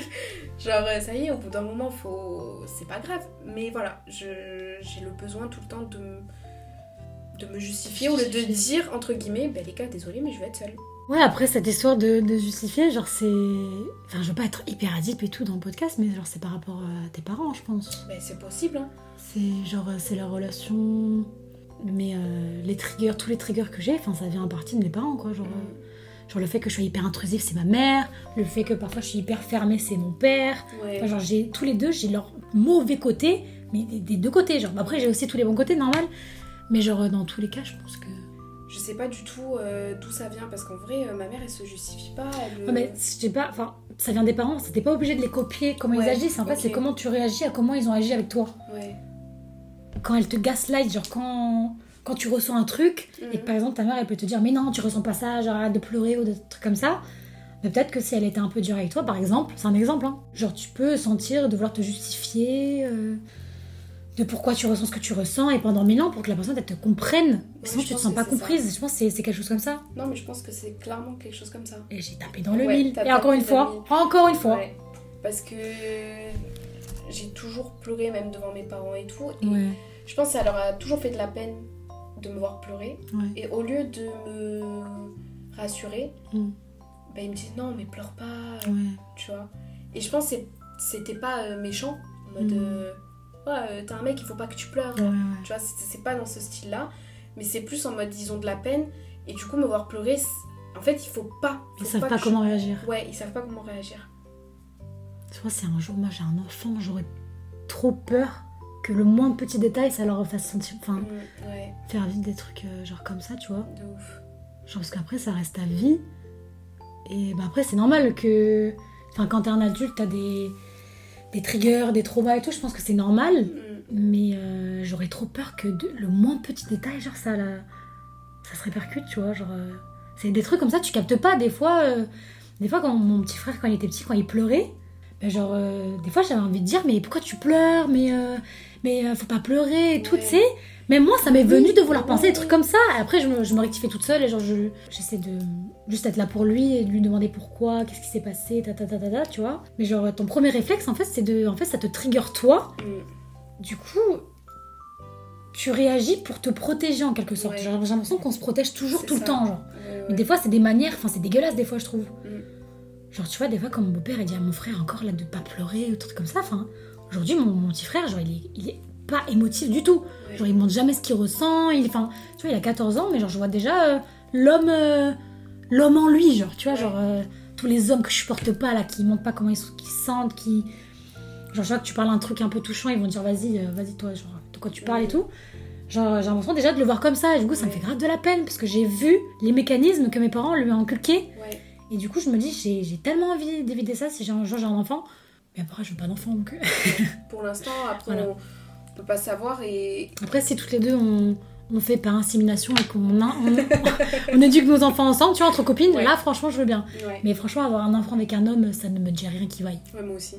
Genre, ça y est, au bout d'un moment, faut... c'est pas grave. Mais voilà, je- j'ai le besoin tout le temps de, me- de me justifier au lieu de dire, entre guillemets, ben les gars, désolé, mais je vais être seule. Ouais, après cette histoire de, de justifier, genre c'est. Enfin, je veux pas être hyper adip et tout dans le podcast, mais genre c'est par rapport à tes parents, je pense. Ben c'est possible, hein. C'est genre, euh, c'est la relation. Mais euh, les triggers, tous les triggers que j'ai, enfin, ça vient en partie de mes parents, quoi. Genre, euh, genre le fait que je sois hyper intrusif, c'est ma mère. Le fait que parfois je suis hyper fermée, c'est mon père. Ouais. Enfin, genre, j'ai tous les deux, j'ai leur mauvais côté, mais des, des deux côtés. Genre, après, j'ai aussi tous les bons côtés, normal. Mais genre, euh, dans tous les cas, je pense que. Je sais pas du tout euh, d'où ça vient parce qu'en vrai, euh, ma mère elle se justifie pas. Elle, Ouais, mais je sais pas, enfin, ça vient des parents, c'était pas obligé de les copier comment ils agissent. En fait, c'est comment tu réagis à comment ils ont agi avec toi. Ouais. Quand elle te gaslight, genre quand, quand tu ressens un truc, et que Mhm. par exemple ta mère elle peut te dire mais non, tu ressens pas ça, genre arrête de pleurer ou des trucs comme ça. Mais peut-être que si elle était un peu dure avec toi, par exemple, c'est un exemple, hein, genre tu peux sentir de vouloir te justifier euh, de pourquoi tu ressens ce que tu ressens et pendant mille ans pour que la personne elle te comprenne. Sinon tu te sens pas ça. comprise. Je pense que c'est- quelque chose comme ça. Non, mais je pense que c'est clairement quelque chose comme ça. Et j'ai tapé dans le Ouais, mille. Et encore une fois, encore une fois. Ouais. Parce que j'ai toujours pleuré, même devant mes parents et tout. Et je pense que ça leur a toujours fait de la peine de me voir pleurer. Et au lieu de me rassurer, Mm. bah, ils me disent non, mais pleure pas, tu vois. Et je pense que c'était pas euh, méchant, en mode Mm. euh, ouais, euh, t'es un mec, il faut pas que tu pleures. Ouais, ouais. Tu vois, c'est pas dans ce style-là, mais c'est plus en mode ils ont de la peine et du coup me voir pleurer, en fait il faut pas. Ils faut savent pas comment réagir. Ouais, ils savent pas comment réagir. Tu vois, c'est un jour, moi j'ai un enfant, j'aurais trop peur que le moins petit détail ça leur fasse sentir. Enfin, Mm, ouais, faire vivre des trucs euh, genre comme ça, tu vois. de ouf. Genre parce qu'après ça reste ta vie. Et bah après c'est normal que. Enfin, quand t'es un adulte, t'as des. Des triggers, des traumas et tout, je pense que c'est normal. Mm, Mais euh, j'aurais trop peur que de- le moins petit détail, genre ça, la- ça se répercute, tu vois. Genre, euh, c'est des trucs comme ça, tu captes pas. Des fois, euh, des fois quand mon petit frère, quand il était petit, quand il pleurait, bah, genre, des fois j'avais envie de dire, mais pourquoi tu pleures? Mais, mais faut pas pleurer et tout, Ouais. tu sais. Mais moi, ça m'est venu de vouloir penser des trucs comme ça. Et après, je me, je me rectifiais toute seule et genre, je- j'essaie de juste être là pour lui et de lui demander pourquoi, qu'est-ce qui s'est passé, ta ta ta ta ta, tu vois. Mais genre, ton premier réflexe, en fait, c'est de. En fait, ça te trigger toi. Mm. Du coup, tu réagis pour te protéger en quelque sorte. Ouais. J'ai l'impression qu'on se protège toujours tout le temps, genre. Ouais. Mais des fois, c'est des manières, enfin, c'est dégueulasse des fois, je trouve. Mm. Genre, tu vois, des fois, comme mon beau-père, il dit à mon frère encore là de pas pleurer ou trucs comme ça. Enfin, aujourd'hui, mon, mon petit frère, genre, il est, il est pas émotif du tout. Genre, il montre jamais ce qu'il ressent. Il, enfin, tu vois, il a 14 ans, mais genre, je vois déjà euh, l'homme, euh, l'homme en lui, genre, tu vois, genre, euh, tous les hommes que je supporte pas, là, qui montrent pas comment ils, sont- se sentent, qui. Genre, je vois que tu parles un truc un peu touchant, ils vont dire, vas-y, vas-y, toi, genre, de quoi tu parles et tout. Genre, j'ai l'impression déjà de le voir comme ça, et du coup, ça me fait grave de la peine, parce que j'ai vu les mécanismes que mes parents lui ont inculqués. Ouais. Et du coup, je me dis, j'ai tellement envie d'éviter ça si j'ai un jour j'ai un enfant. Mais après, je veux pas d'enfant. Donc... Pour l'instant, après, Voilà. on, on peut pas savoir et Après, si toutes les deux on, on fait par insémination et qu'on a- on, on éduque nos enfants ensemble, tu vois, entre copines, Ouais. là, franchement, je veux bien. ouais. Mais franchement, avoir un enfant avec un homme, ça ne me dit rien qui vaille. Ouais, moi aussi.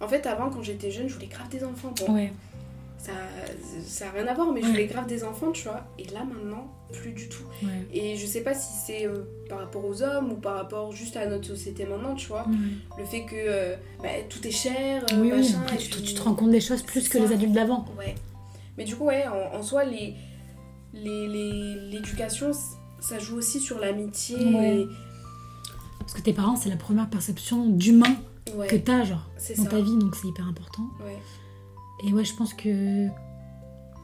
En fait, avant, quand j'étais jeune, je voulais grave des enfants. Bon, Ouais. Ça, ça a rien à voir, mais je voulais grave des enfants, tu vois. Et là, maintenant, plus du tout. Ouais. Et je sais pas si c'est euh, par rapport aux hommes ou par rapport juste à notre société maintenant, tu vois. Le fait que euh, bah, tout est cher, euh, oui, machin, après, et tu, te- puis- tu te rends compte des choses plus que ça. les adultes d'avant. Ouais. Mais du coup, ouais, en, en soi, les, les, les- l'éducation, ça joue aussi sur l'amitié. Ouais. Parce que tes parents, c'est la première perception d'humain ouais, que t'as, genre, dans ça. ta vie, donc c'est hyper important. Ouais. Et ouais, je pense que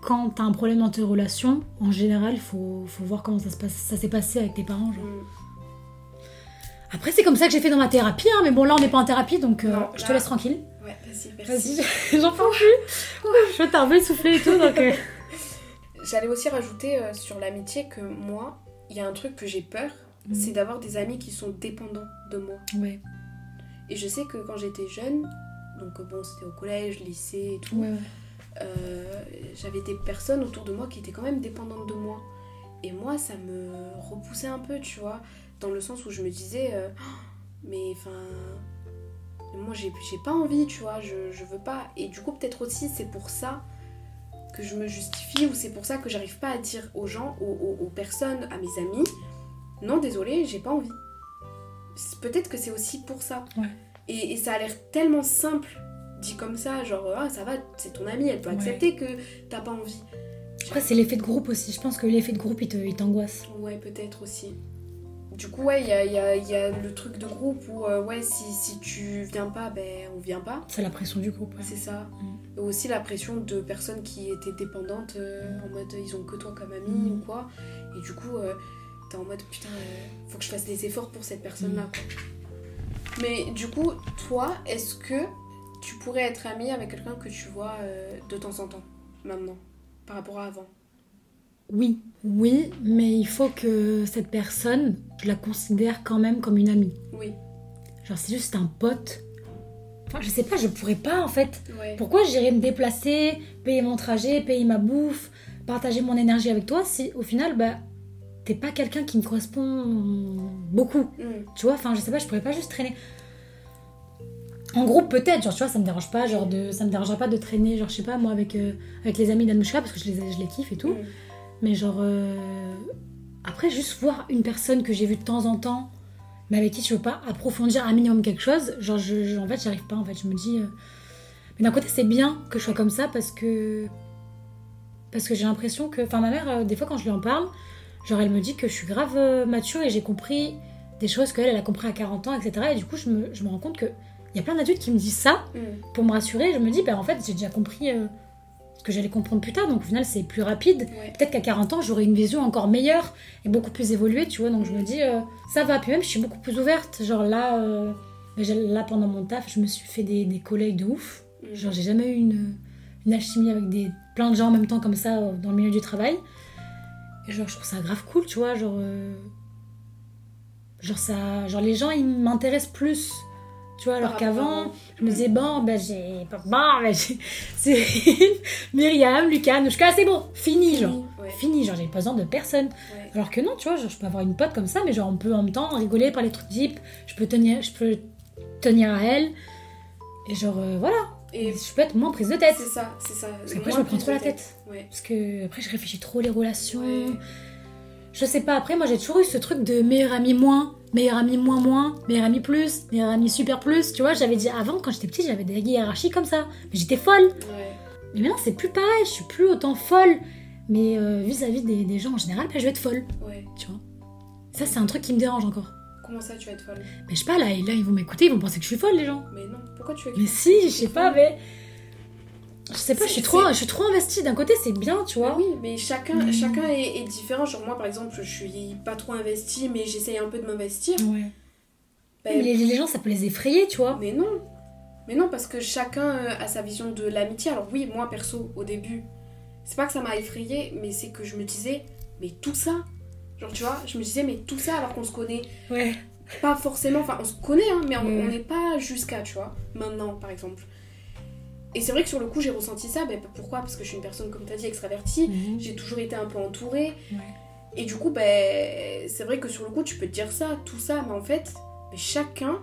quand t'as un problème dans tes relations, en général, il faut, faut voir comment ça se passe, ça s'est passé avec tes parents. Genre. Mm. Après, c'est comme ça que j'ai fait dans ma thérapie, hein, mais bon, là, on n'est pas en thérapie, donc euh, Non, je te là- laisse tranquille. Ouais, vas-y, merci. Vas-y, j'en peux plus. Je vais t'arriver souffler et tout, donc. euh, J'allais aussi rajouter euh, sur l'amitié que moi, il y a un truc que j'ai peur, Mhm. c'est d'avoir des amis qui sont dépendants de moi. Ouais, Et je sais que quand j'étais jeune, donc euh, bon, c'était au collège, lycée et tout, ouais, ouais. euh, j'avais des personnes autour de moi qui étaient quand même dépendantes de moi. Et moi, ça me repoussait un peu, tu vois, dans le sens où je me disais, euh, Oh, mais enfin, moi j'ai pas envie, tu vois, je, je veux pas. Et du coup, peut-être aussi, c'est pour ça que je me justifie ou c'est pour ça que j'arrive pas à dire aux gens, aux, aux- aux personnes, à mes amis, non, désolé, j'ai pas envie. Peut-être que c'est aussi pour ça. Ouais. Et, et ça a l'air tellement simple dit comme ça, genre ah ça va, c'est ton amie, elle peut Ouais. accepter que t'as pas envie. Après, c'est l'effet de groupe aussi. Je pense que l'effet de groupe, il te- il t'angoisse. Ouais, peut-être aussi. Du coup, ouais, il y a, il y a- y a le truc de groupe où, euh, ouais, si, si tu viens pas, ben on vient pas. C'est la pression du groupe. ouais. C'est ça. Mm. Et aussi la pression de personnes qui étaient dépendantes, euh, en mode ils ont que toi comme ami Mm. ou quoi. Et du coup, euh, t'es en mode putain, euh, faut que je fasse des efforts pour cette personne-là, Mm. quoi. Mais du coup, toi, est-ce que tu pourrais être ami avec quelqu'un que tu vois euh, de temps en temps, maintenant, par rapport à avant? Oui, oui, mais il faut que cette personne, je la considère quand même comme une amie. Oui. Genre, c'est juste un pote. Enfin, je sais pas, je pourrais pas en fait. Ouais. Pourquoi j'irais me déplacer, payer mon trajet, payer ma bouffe, partager mon énergie avec toi si au final, bah, t'es pas quelqu'un qui me correspond beaucoup Mm. Tu vois, enfin, je sais pas, je pourrais pas juste traîner. En groupe, peut-être, genre, tu vois, ça me dérange pas, genre, de, ça me dérangerait pas de traîner, genre, je sais pas, moi, avec, euh, avec les amis d'Anouchka, parce que je les, je les kiffe et tout. Mm. Mais genre, euh, après, juste voir une personne que j'ai vue de temps en temps, mais avec qui je veux pas approfondir un minimum quelque chose, genre, je, je- en fait, j'arrive pas, en fait, je me dis. euh, Mais d'un côté, c'est bien que je sois comme ça parce que. Parce que j'ai l'impression que. Enfin, ma mère, des fois, quand je lui en parle, genre, elle me dit que je suis grave euh, mature et j'ai compris des choses qu'elle, elle a compris à 40 ans, etc. Et du coup, je me, je me rends compte que. Il y a plein d'adultes qui me disent ça Mm. pour me rassurer. Je me dis, ben en fait, j'ai déjà compris euh, ce que j'allais comprendre plus tard. Donc au final, c'est plus rapide. Ouais. Peut-être qu'à 40 ans, j'aurai une vision encore meilleure et beaucoup plus évoluée, tu vois. Donc je me dis, euh, ça va. Puis même, je suis beaucoup plus ouverte. Genre là, euh, là pendant mon taf, je me suis fait des, des collègues de ouf. Mm. Genre, j'ai jamais eu une, une alchimie avec des, plein de gens en même temps comme ça dans le milieu du travail. Genre, je trouve ça grave cool, tu vois. Genre, euh, genre, ça, genre les gens, ils m'intéressent plus. Tu vois, alors qu'avant, je me disais, bon, ben j'ai. Bon, ben j'ai. C'est Myriam, Lucas, Nouchka, c'est bon, fini, genre. Ouais. Fini, genre, j'ai pas besoin de personne. Ouais. Alors que non, tu vois, genre, je peux avoir une pote comme ça, mais genre, on peut en même temps rigoler, parler de trucs deep, je peux tenir, je peux tenir à elle. Et genre, euh, voilà. Et je peux être moins prise de tête. c'est ça, c'est ça. Parce Moins je me prends trop la tête. Ouais. Parce que après, je réfléchis trop les relations. Ouais. Je sais pas, après, moi j'ai toujours eu ce truc de meilleur ami moins, meilleur ami moins moins, meilleur ami plus, meilleur ami super plus. Tu vois, j'avais dit avant, quand j'étais petite, j'avais des hiérarchies comme ça. Mais j'étais folle. Ouais. Mais maintenant, c'est plus pareil, je suis plus autant folle. Mais euh, vis-à-vis des, des gens en général, bah, je vais être folle. Tu vois. Ça, c'est un truc qui me dérange encore. Comment ça, tu vas être folle Mais je sais pas, là, et là, ils vont m'écouter, ils vont penser que je suis folle, les gens. Mais non, pourquoi tu veux Mais si, je sais pas, mais. Je sais pas, je suis trop, je suis trop investie. D'un côté, c'est bien, tu vois. Oui, mais chacun, chacun est, est différent. Genre moi, par exemple, je suis pas trop investie, mais j'essaye un peu de m'investir. Ouais. Ben, Mais les, les gens, ça peut les effrayer, tu vois. Mais non. Mais non, parce que chacun euh, a sa vision de l'amitié. Alors oui, moi perso, au début, c'est pas que ça m'a effrayée, mais c'est que je me disais, mais tout ça Genre, tu vois, je me disais, mais tout ça alors qu'on se connaît Ouais. pas forcément, enfin on se connaît, hein, mais on Mm. on n'est pas jusqu'à, tu vois, maintenant par exemple. Et c'est vrai que sur le coup, j'ai ressenti ça. Ben, pourquoi? Parce que je suis une personne, comme tu as dit, extravertie. J'ai toujours été un peu entourée. Ouais. Et du coup, ben, c'est vrai que sur le coup, tu peux te dire ça, tout ça, mais en fait, ben, chacun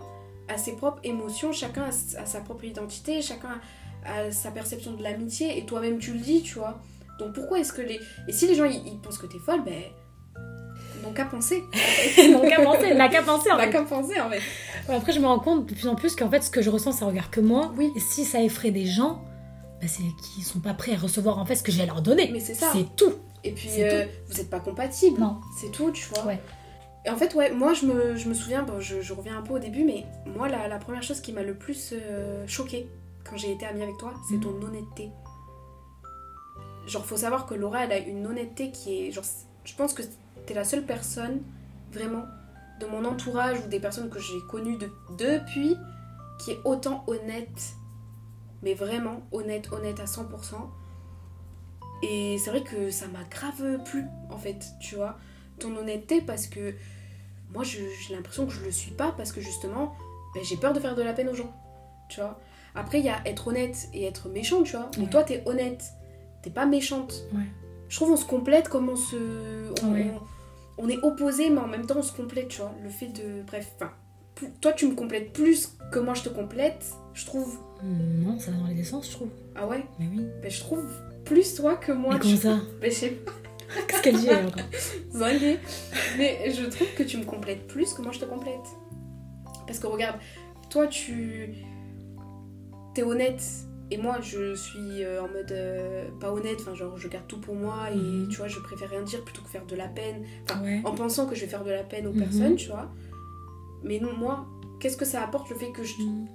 a ses propres émotions, chacun a, sa propre identité, chacun a, a sa perception de l'amitié, et toi-même tu le dis, tu vois. Donc pourquoi est-ce que les. Et si les gens ils, ils pensent que t'es folle, ben. N'ont qu'à penser. Qu'à penser, n'a qu'à penser en fait. qu'à penser en fait. Après, je me rends compte de plus en plus qu'en fait, ce que je ressens, ça regarde que moi. Oui. Et si ça effraie des gens, bah, c'est qu'ils sont pas prêts à recevoir en fait ce que je vais leur donner. Mais c'est ça. C'est tout. Et puis, euh, vous n'êtes pas compatibles. Non. C'est tout, tu vois. Ouais. Et en fait, ouais, moi je me, je me souviens, bon, je, je reviens un peu au début, mais moi la, la première chose qui m'a le plus euh, choquée quand j'ai été amie avec toi, c'est Mhm. ton honnêteté. Genre, faut savoir que Laura, elle a une honnêteté qui est. Genre, je pense que t'es la seule personne, vraiment, de mon entourage ou des personnes que j'ai connues de- depuis, qui est autant honnête. Mais vraiment honnête, honnête à 100%. Et c'est vrai que ça m'a grave plu, en fait, tu vois, ton honnêteté, parce que moi, j'ai l'impression que je le suis pas, parce que justement, ben, j'ai peur de faire de la peine aux gens, tu vois. Après, il y a être honnête et être méchant, tu vois. Mais Ouais. toi, t'es honnête, t'es pas méchante. Ouais. Je trouve on se complète comme on se. On, Ouais. on- on est opposés, mais en même temps, on se complète, tu vois. Le fait de. Bref, enfin. Toi, tu me complètes plus que moi, je te complète, je trouve. Non, ça va dans les deux sens, je trouve. Ah ouais? Mais oui. Ben, je trouve plus toi que moi. Mais comment ça? Ben, je sais pas. Qu'est-ce qu'elle dit elle. Mais je trouve que tu me complètes plus que moi je te complète. Parce que regarde, toi tu. T'es honnête. Et moi je suis euh, en mode euh, pas honnête, enfin genre je garde tout pour moi et Mhm. tu vois je préfère rien dire plutôt que faire de la peine. Ouais. en pensant que je vais faire de la peine aux Mhm. personnes, tu vois. Mais non, moi, qu'est-ce que ça apporte le fait que je. Mm.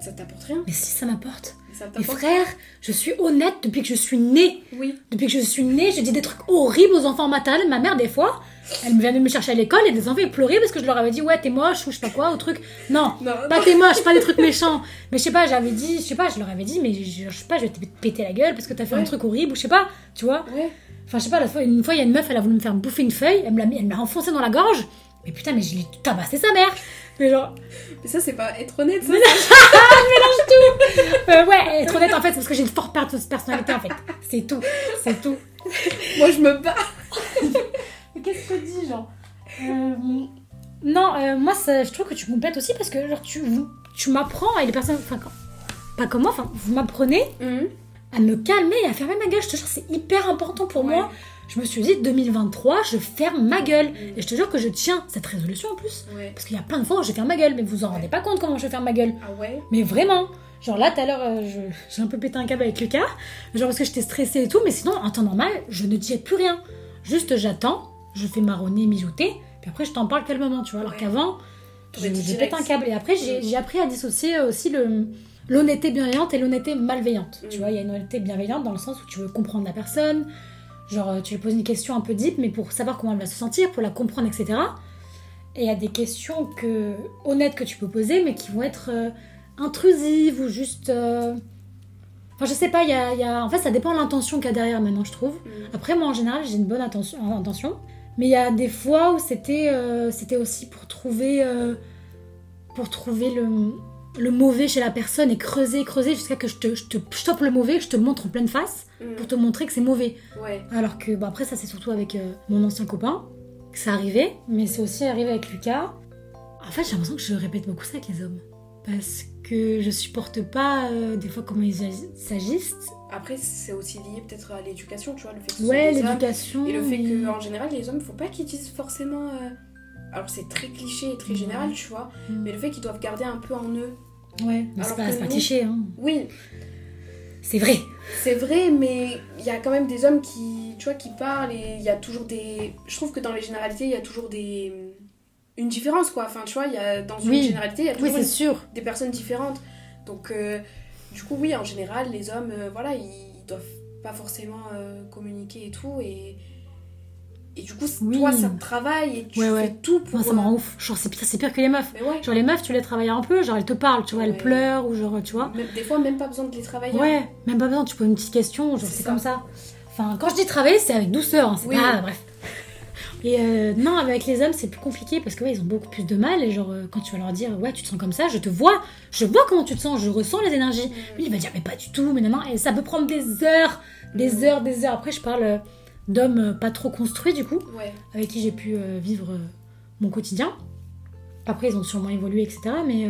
Ça t'apporte rien Mais si ça m'apporte. T'apporte frères, je suis honnête depuis que je suis née. Oui. Depuis que je suis née, je dis des trucs horribles aux enfants maternels. Ma mère, des fois, elle venait me chercher à l'école et des enfants ils pleuraient parce que je leur avais dit ouais t'es moche ou je sais pas quoi ou truc. Non, Non, pas t'es moche, pas des trucs méchants. Mais je sais pas, j'avais dit, je sais pas, je leur avais dit mais je, je sais pas, je vais te péter la gueule parce que t'as fait un truc horrible ou je sais pas, tu vois. Ouais. Enfin je sais pas, la fois, une fois il y a une meuf, elle a voulu me faire bouffer une feuille, elle me l'a elle me l'a enfoncé dans la gorge. Mais putain mais je l'ai tabassé sa mère. Mais genre, Mais ça, c'est pas être honnête, ça. euh, ouais, être honnête en fait, c'est parce que j'ai une forte per- personnalité en fait. C'est tout, c'est tout. Moi, je me bats. Qu'est-ce que dis, genre Euh, Non, euh, moi, ça, je trouve que tu complètes aussi parce que genre, tu, vous- tu m'apprends et les personnes. Enfin, pas comme moi, enfin, vous m'apprenez Mhm. à me calmer et à fermer ma gueule. Je te jure, c'est hyper important pour Ouais. moi. Je me suis dit, 2023, je ferme ma gueule. Et je te jure que je tiens cette résolution en plus. Ouais. Parce qu'il y a plein de fois où je ferme ma gueule, mais vous en rendez pas compte comment je ferme ma gueule. Ah ouais? Mais vraiment Genre là, tout à l'heure, euh, j'ai un peu pété un câble avec Lucas, genre parce que j'étais stressée et tout, mais sinon, en temps normal, je ne dis plus rien. Juste, j'attends, je fais marronner, mijoter, puis après, je t'en parle calmement, tu vois. Alors Ouais. qu'avant, je, je pète un câble. Et après, j'ai Mm. j'ai appris à dissocier aussi le l'honnêteté bienveillante et l'honnêteté malveillante. Tu Mm. vois, il y a une honnêteté bienveillante dans le sens où tu veux comprendre la personne, genre tu lui poses une question un peu deep, mais pour savoir comment elle va se sentir, pour la comprendre, etc. Et il y a des questions que, honnêtes que tu peux poser, mais qui vont être euh, intrusives ou juste. euh, Enfin, je sais pas, il y a, y a- en fait, ça dépend de l'intention qu'il y a derrière maintenant, je trouve. Mhm. Après, moi, en général, j'ai une bonne intention, intention. Mais il y a des fois où c'était euh, c'était aussi pour trouver, euh, pour trouver le, le mauvais chez la personne et creuser, creuser jusqu'à que je te, je te stoppe le mauvais, je te le montre en pleine face Mhm. pour te montrer que c'est mauvais. Ouais. Alors que, bon, après, ça, c'est surtout avec euh, mon ancien copain que ça arrivait, mais c'est aussi arrivé avec Lucas. En fait, j'ai l'impression que je répète beaucoup ça avec les hommes. parce que je supporte pas des fois comment ils agi- s'agissent. Après, c'est aussi lié peut-être à l'éducation, tu vois, le fait que ce Ouais, l'éducation. Et le fait mais- qu'en général, les hommes, faut pas qu'ils disent forcément. euh, Alors, c'est très cliché et très général, tu vois, Mm. mais le fait qu'ils doivent garder un peu en eux. Ouais, mais c'est Alors pas, nous- cliché, hein. Oui, C'est vrai. c'est vrai, mais il y a quand même des hommes qui, tu vois, qui parlent et il y a toujours des. Je trouve que dans les généralités, il y a toujours des. Une différence, quoi. Enfin, tu vois, il y a... dans une Oui. généralité, il y a toujours c'est une- sûr. des personnes différentes. Donc, euh, du coup, oui, en général, les hommes, euh, voilà, ils doivent pas forcément euh, communiquer et tout. Et, et du coup, Oui. toi, ça te travaille et tu Ouais, fais ouais. tout pour. Moi, ça me rend ouf. Genre, c'est pire, c'est pire que les meufs. Mais ouais, Genre, les meufs, tu les travailles un peu, genre, elles te parlent, tu vois, elles pleurent, ou genre, tu vois. même- des fois, même pas besoin de les travailler. Ouais, même pas besoin, tu poses une petite question, genre, C'est comme ça. Enfin, quand je dis travailler, c'est avec douceur, hein, c'est Oui. pas. Bref. Et euh, non, avec les hommes, c'est plus compliqué parce que ouais, ils ont beaucoup plus de mal. Et genre, euh, quand tu vas leur dire, ouais, tu te sens comme ça, je te vois, je vois comment tu te sens, je ressens les énergies. Lui, il va dire, mais pas du tout, mais non, non, et ça peut prendre des heures, des heures, des heures. Après, je parle euh, d'hommes pas trop construits, du coup, Ouais. avec qui j'ai pu euh, vivre euh, mon quotidien. Après, ils ont sûrement évolué, etc. Mais,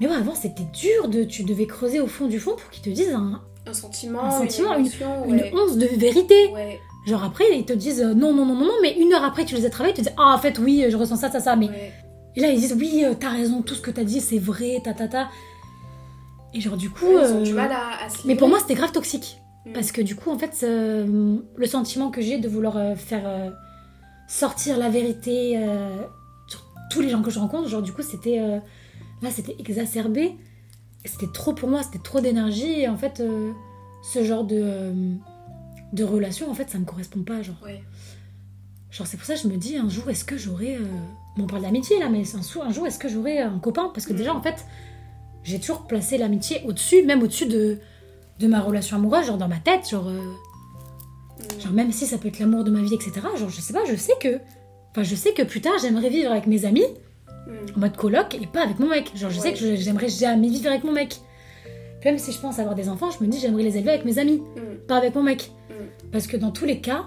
mais ouais, avant, c'était dur, de, tu devais creuser au fond du fond pour qu'ils te disent un, Un sentiment, Un sentiment, une émotion, une ouais. once de vérité. Ouais, Genre après, ils te disent euh, non, non, non, non, non, mais une heure après, tu les as travaillés, tu te dis ah, en fait, oui, je ressens ça, ça, ça. Mais... ouais. Et là, ils disent oui, euh, t'as raison, tout ce que t'as dit, c'est vrai, ta, ta, ta. Et genre, du coup. Ouais, ils ont euh, du mal à, à se Mais pour moi, c'était grave toxique. Mm. Parce que du coup, en fait, euh, le sentiment que j'ai de vouloir euh, faire sortir la vérité sur tous les gens que je rencontre, genre, du coup, c'était. là, c'était exacerbé. C'était trop pour moi, c'était trop d'énergie. Et en fait, ce genre de. De relation, en fait, ça me correspond pas. Genre, Ouais. genre c'est pour ça que je me dis, un jour, est-ce que j'aurai. euh, bon, on parle d'amitié là, mais un, jour, est-ce que j'aurai un copain? Parce que déjà, en fait, j'ai toujours placé l'amitié au-dessus, même au-dessus de, de ma relation amoureuse, genre dans ma tête, genre. euh, Mm. Genre même si ça peut être l'amour de ma vie, etc. Genre je sais pas, je sais que... Enfin je sais que plus tard j'aimerais vivre avec mes amis Mm. en mode coloc et pas avec mon mec. Genre je sais que j'aimerais jamais vivre avec mon mec. Puis même si je pense avoir des enfants, je me dis j'aimerais les élever avec mes amis, Mm. pas avec mon mec. Mm. Parce que dans tous les cas,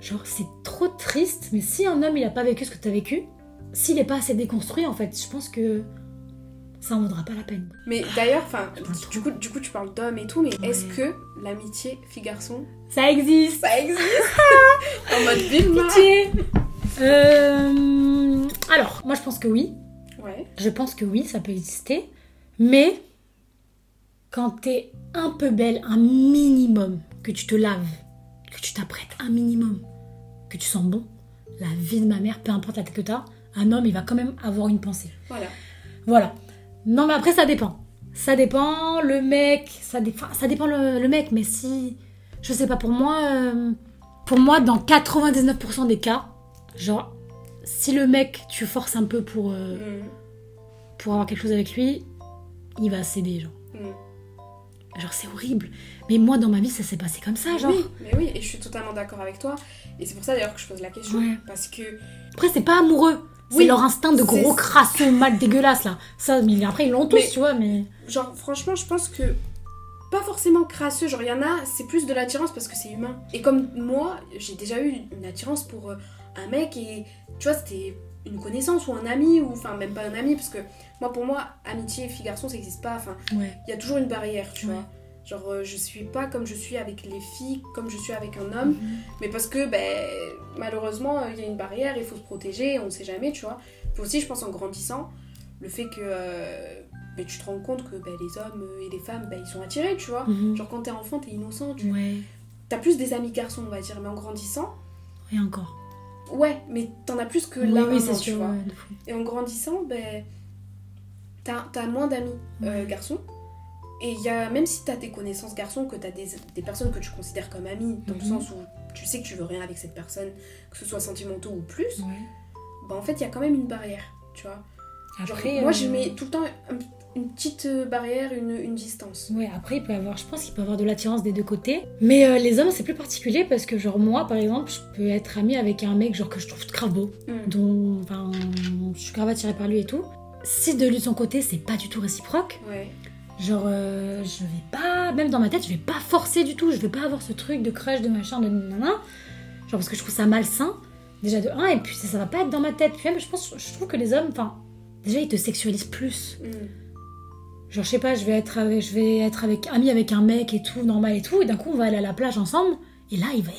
genre c'est trop triste, mais si un homme il a pas vécu ce que tu as vécu, s'il est pas assez déconstruit en fait, je pense que ça en vaudra pas la peine. Mais d'ailleurs, enfin, trop. du coup, du coup, tu parles d'hommes et tout, mais est-ce que l'amitié fille-garçon, Ça existe ça existe En mode Vilma Pitié Euh, Alors, moi je pense que oui. Ouais. Je pense que oui, ça peut exister. Mais quand t'es un peu belle, un minimum, que tu te laves, que tu t'apprêtes un minimum, que tu sens bon, la vie de ma mère, peu importe la tête que t'as, un homme il va quand même avoir une pensée. Voilà. Voilà. Non mais après ça dépend. Ça dépend, le mec, ça, dé- enfin, ça dépend le, le mec, mais si... Je sais pas, pour moi, euh, pour moi dans 99% des cas, genre, si le mec, tu forces un peu pour... euh, Mm. pour avoir quelque chose avec lui, il va céder, genre. Mm. Genre, c'est horrible. Mais moi, dans ma vie, ça s'est passé comme ça, genre. Oui, mais oui, et je suis totalement d'accord avec toi. Et c'est pour ça d'ailleurs que je pose la question. Ouais. Parce que, Après, c'est pas amoureux. C'est Oui, leur instinct de gros crasseux, mal dégueulasse, là. Ça, mais après, ils l'ont tous, Mais- tu vois, mais... genre, franchement, je pense que. Pas forcément crasseux, genre, il y en a, c'est plus de l'attirance parce que c'est humain. Et comme moi, j'ai déjà eu une attirance pour euh, un mec et tu vois, c'était une connaissance ou un ami, ou enfin, même pas un ami, parce que moi, pour moi, amitié fille-garçon, ça n'existe pas. Enfin, Ouais. il y a toujours une barrière, tu Ouais. vois. Genre, euh, je suis pas comme je suis avec les filles, comme je suis avec un homme, Mhm. mais parce que, ben, malheureusement, euh, il y a une barrière, il faut se protéger, on ne sait jamais, tu vois. Puis aussi, je pense en grandissant, le fait que euh, ben, tu te rends compte que ben, les hommes et les femmes, ben, ils sont attirés, tu vois. Mhm. Genre, quand t'es enfant, t'es innocent, tu Ouais. T'as plus des amis garçons, on va dire, mais en grandissant, Et encore. ouais, mais t'en as plus que oui, tu sûr. vois. ouais. Et en grandissant, ben, t'as as moins d'amis euh, garçons. Et il y a, même si t'as des connaissances garçons, que t'as des, des personnes que tu considères comme amies, dans le Mhm. sens où tu sais que tu veux rien avec cette personne, que ce soit sentimentaux ou plus, bah en fait, il y a quand même une barrière, tu vois. Genre, moi, euh, je mets tout le temps un- une petite euh, barrière, une, une distance. Ouais, après, il peut avoir, je pense qu'il peut y avoir de l'attirance des deux côtés. Mais euh, les hommes, c'est plus particulier parce que, genre, moi, par exemple, je peux être amie avec un mec, genre, que je trouve grave beau, Mm. dont, enfin, je suis grave attirée par lui et tout. Si de lui de son côté, c'est pas du tout réciproque, Ouais. genre, euh, je vais pas, même dans ma tête, je vais pas forcer du tout, je vais pas avoir ce truc de crush, de machin, de nanana. Genre, parce que je trouve ça malsain, déjà de un, et puis ça, ça va pas être dans ma tête. Puis même, je pense, je trouve que les hommes, enfin, déjà ils te sexualisent plus. Mm. Genre, je sais pas, je vais être avec, je vais être avec, ami avec un mec et tout, normal et tout, et d'un coup, on va aller à la plage ensemble, et là, il va,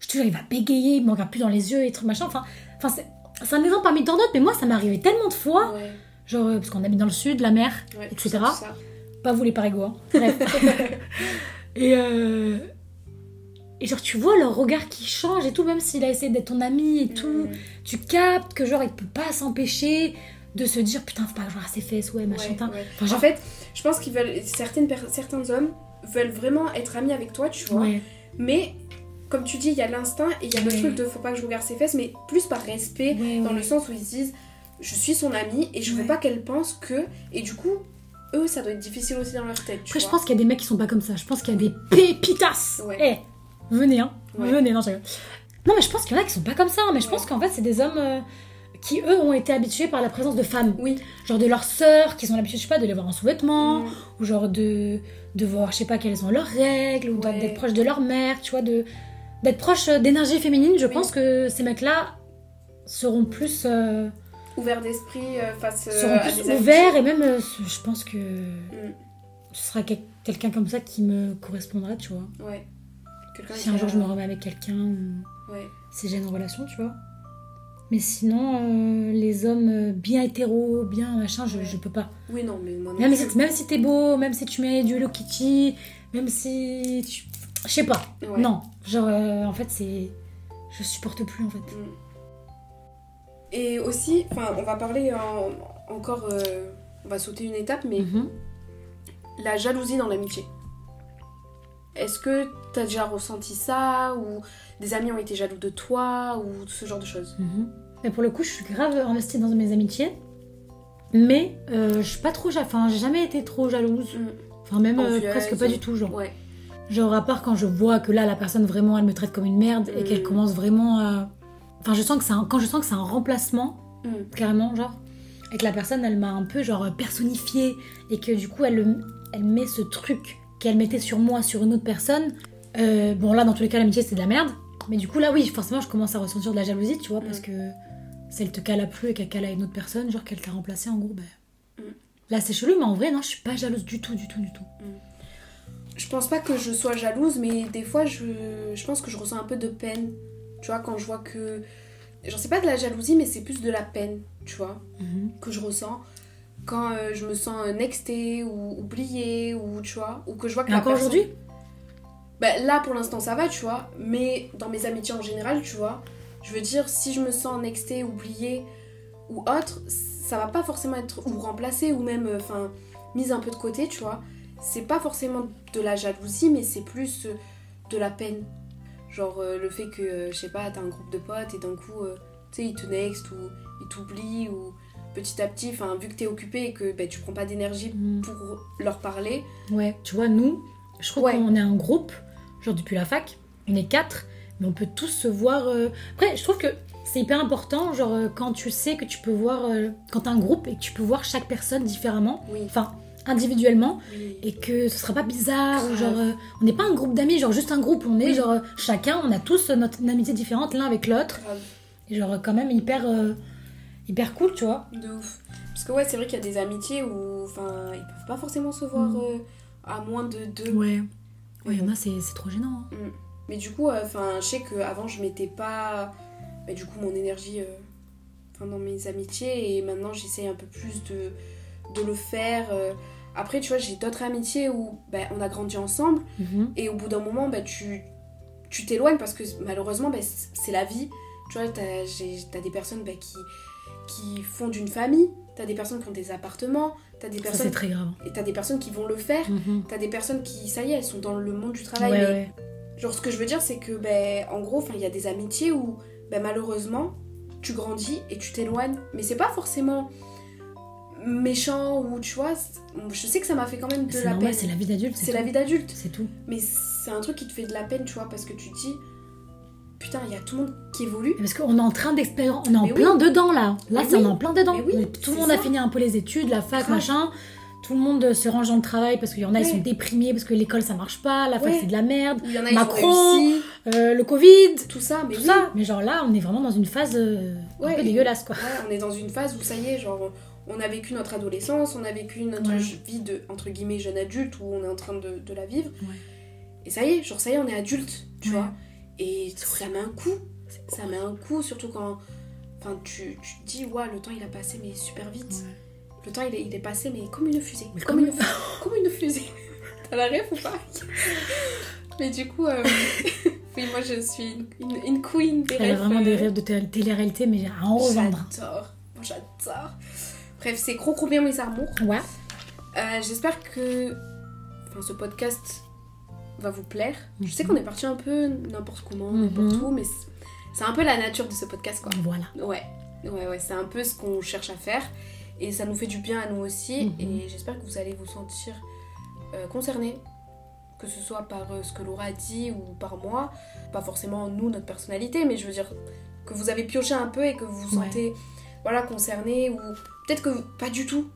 je te jure, il va bégayer, il me regarde plus dans les yeux et trucs machin. Enfin, enfin c'est, c'est un exemple parmi tant d'autres, mais moi, ça m'est arrivé tellement de fois, Ouais, genre, euh, parce qu'on habite dans le sud, la mer, ouais, etc. pas vous les hein. Bref. et, euh, et genre, tu vois leur regard qui change et tout, même s'il a essayé d'être ton ami et tout, Mm. tu captes que genre, il peut pas s'empêcher de se dire, putain, faut pas que je vois ses fesses, ouais, machin, Ouais, tain. ouais. Enfin, genre, En fait, je pense qu'ils veulent. Certaines certains hommes veulent vraiment être amis avec toi, tu vois. ouais. Mais comme tu dis, il y a l'instinct et il y a le truc de faut pas que je regarde ses fesses, mais plus par respect, dans le sens où ils se disent je suis son amie et je veux Ouais. pas qu'elle pense que. Et du coup, eux, ça doit être difficile aussi dans leur tête. tu Après, je pense qu'il y a des mecs qui sont pas comme ça. Je pense qu'il y a des pépitas. Ouais. Eh, venez, hein. Ouais. Venez, non. Non, mais je pense qu'il y en a qui sont pas comme ça. Mais je Ouais. pense qu'en fait, c'est des hommes euh, qui, eux, ont été habitués par la présence de femmes. Oui. Genre de leurs sœurs, qui sont habituées, je sais pas, de les voir en sous-vêtements. Mm. Ou genre de, de voir, je sais pas, quelles sont leurs règles. Ou d'être proche de leur mère, tu vois. de D'être proche euh, d'énergie féminine. Je Oui. pense que ces mecs-là seront plus, euh, Ouvert d'esprit euh, face euh, seront à plus des amitiés. ouverts. Et même, euh, je pense que Mm. ce sera quel- quelqu'un comme ça qui me correspondra, tu vois. Ouais. Si un a- jour je me remets avec quelqu'un ou Ouais. si j'ai une relation, tu vois. Mais sinon, euh, les hommes bien hétéros, bien machin, je, Ouais. je peux pas. Oui, non, mais moi non Même si, même si t'es beau, même si tu mets du Hello Kitty, même si tu... Je sais pas. Ouais. Non. Genre, euh, en fait, c'est... Je supporte plus, en fait. Mm. Et aussi, enfin, on va parler en- encore. euh, on va sauter une étape, mais Mhm. la jalousie dans l'amitié. Est-ce que t'as déjà ressenti ça ou des amis ont été jaloux de toi ou ce genre de choses? Mhm. Mais pour le coup, je suis grave investie dans mes amitiés. Mais euh, je suis pas trop... Enfin, j'ai jamais été trop jalouse. Mm. Enfin, même euh, presque pas du tout, genre. Ouais. Genre, à part quand je vois que là, la personne vraiment, elle me traite comme une merde et Mm. qu'elle commence vraiment à. Enfin, je sens que c'est un... quand je sens que c'est un remplacement, Mm. carrément, genre, et que la personne, elle m'a un peu, genre, personnifiée et que du coup, elle, elle met ce truc qu'elle mettait sur moi, sur une autre personne. euh, bon, là, dans tous les cas, l'amitié, c'est de la merde. Mais du coup, là, oui, forcément, je commence à ressentir de la jalousie, tu vois, parce Mm. que si elle te cale à plus et qu'elle cale à une autre personne, genre qu'elle t'a remplacé, en gros, ben. Mm. Là, c'est chelou, mais en vrai, non, je suis pas jalouse du tout, du tout, du tout. Je pense pas que je sois jalouse, mais des fois, je, je pense que je ressens un peu de peine. Tu vois, quand je vois que. J'en sais pas de la jalousie, mais c'est plus de la peine, tu vois, que je ressens. Quand euh, je me sens nextée ou oubliée, ou tu vois, ou que je vois que encore personne- aujourd'hui? Bah, là, pour l'instant, ça va, tu vois. Mais dans mes amitiés en général, tu vois, je veux dire, si je me sens nextée, oubliée ou autre, ça va pas forcément être ou remplacée ou même, euh, enfin, mise un peu de côté, tu vois. C'est pas forcément de la jalousie, mais c'est plus euh, de la peine. Genre euh, le fait que, euh, je sais pas, t'as un groupe de potes et d'un coup, euh, tu sais, ils te next ou ils t'oublient ou petit à petit, enfin, vu que t'es occupé et que bah, tu prends pas d'énergie Mm. pour leur parler, Ouais, tu vois, nous, je trouve Ouais. qu'on est un groupe, genre depuis la fac, on est quatre, mais on peut tous se voir. Après, je trouve que c'est hyper important, genre quand tu sais que tu peux voir, quand t'as un groupe et que tu peux voir chaque personne différemment, oui. enfin individuellement, et que ce sera pas bizarre, ou genre euh, on n'est pas un groupe d'amis, genre juste un groupe, on est Oui. genre euh, chacun, on a tous euh, notre une amitié différente l'un avec l'autre, et genre quand même hyper, euh, hyper cool, tu vois. De ouf. Parce que ouais, c'est vrai qu'il y a des amitiés où enfin, ils peuvent pas forcément se voir Mm. euh, à moins de deux. Ouais. Ouais, il y en a, c'est c'est trop gênant. hein. Mais du coup, euh, enfin, je sais qu'avant, je mettais pas bah, du coup mon énergie euh, dans mes amitiés et maintenant, j'essaye un peu plus de, de le faire. Après, tu vois, j'ai d'autres amitiés où bah, on a grandi ensemble Mhm. et au bout d'un moment, bah, tu tu t'éloignes parce que malheureusement, bah, c- c'est la vie. Tu vois, t'as des personnes bah, qui, qui font d'une famille, t'as des personnes qui ont des appartements, t'as des Ça, c'est personnes très grave. et t'as des personnes qui vont le faire. Mhm. T'as des personnes qui, ça y est, elles sont dans le monde du travail. Ouais, mais ouais. genre, ce que je veux dire, c'est que, ben, en gros, il y a des amitiés où, ben, malheureusement, tu grandis et tu t'éloignes. Mais c'est pas forcément méchant ou, tu vois, je sais que ça m'a fait quand même de la normal, peine. c'est la vie d'adulte. C'est la vie d'adulte. C'est tout. Mais c'est un truc qui te fait de la peine, tu vois, parce que tu te dis, putain, il y a tout le monde qui évolue. Parce qu'on est en train d'expérimenter, on est en Mais oui. plein dedans là. Là, c'est oui. en plein dedans. Oui, tout le monde a fini un peu les études, la fac, Grave. machin. Tout le monde se range dans le travail parce qu'il y en a, ils sont déprimés parce que l'école ça marche pas, la fac c'est de la merde, il y en a, Macron, euh, le Covid, tout ça, mais tout ça. Mais genre là, on est vraiment dans une phase euh, un Ouais, peu et- dégueulasse quoi. Ouais, on est dans une phase où ça y est, genre, on a vécu notre adolescence, on a vécu notre Ouais. vie de, entre guillemets, jeune adulte où on est en train de, de la vivre. Ouais. Et ça y est, genre ça y est, on est adulte, tu vois. Et ça met un coup. Ça met un coup, surtout quand enfin, tu, tu te dis, ouais, le temps il a passé, mais super vite. Le temps il est, il est passé, mais comme une fusée. Mais comme, comme une, fu- comme une fusée. T'as la rêve ou pas? Mais du coup, euh, oui, moi je suis une, une- une queen des Elle a rêves. vraiment des euh, rêves de té- télé-réalité, mais à en revendre. J'adore. J'adore. Bref, c'est gros gros bien mes amours. Ouais. Euh, J'espère que enfin, ce podcast va vous plaire. Je sais Mhm. qu'on est parti un peu n'importe comment, Mhm. n'importe où, mais c'est- un peu la nature de ce podcast, quoi. Voilà. Ouais, ouais, ouais, c'est un peu ce qu'on cherche à faire. Et ça nous fait du bien à nous aussi. Mhm. Et j'espère que vous allez vous sentir euh, concernés. Que ce soit par euh, ce que Laura a dit ou par moi. Pas forcément nous, notre personnalité, mais je veux dire que vous avez pioché un peu et que vous vous Ouais. Voilà, concernés. Ou peut-être que pas du tout.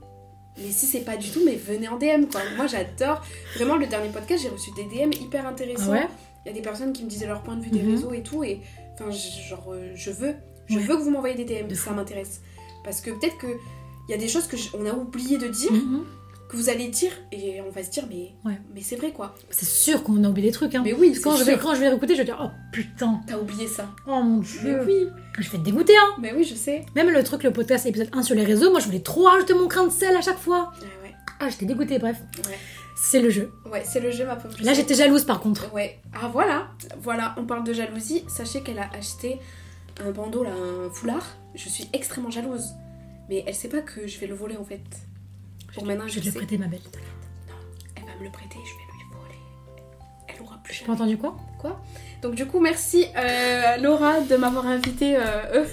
Mais si c'est pas du tout, mais venez en DM quoi. Moi j'adore. Vraiment, le dernier podcast, j'ai reçu des DM hyper intéressants. Ah ouais Il y a des personnes qui me disaient leur point de vue des Mhm. réseaux et tout. Et enfin, genre, euh, je veux. Je Ouais. veux que vous m'envoyez des DM, ça m'intéresse. Parce que peut-être que il y a des choses que on a oublié de dire, Mhm. Que vous allez dire, et on va se dire, mais, Ouais. mais c'est vrai quoi. C'est sûr qu'on a oublié des trucs. Hein. Mais oui, quand, je vais, quand je vais réécouter, je vais dire Oh putain, T'as oublié ça. oh mon Mais dieu. oui, Je vais être dégoûtée. Hein. mais oui, je sais. Même le truc, le podcast épisode 1 sur les réseaux, moi je voulais trop rajouter mon grain de sel à chaque fois. Ouais, ouais, Ah, j'étais dégoûtée, bref. ouais. C'est le jeu. Ouais, c'est le jeu, ma pauvre. Là, j'étais jalouse par contre. Ouais. Ah voilà, voilà, on parle de jalousie. Sachez qu'elle a acheté un bandeau, là, un foulard. Je suis extrêmement jalouse. Mais elle sait pas que je vais le voler en fait. Pour maintenant, Je je vais te sais. prêter ma belle. Elle va me le prêter, je vais lui voler. Elle aura plus J'ai pas entendu quoi? Donc du coup, merci euh, Laura de m'avoir invité. Euh...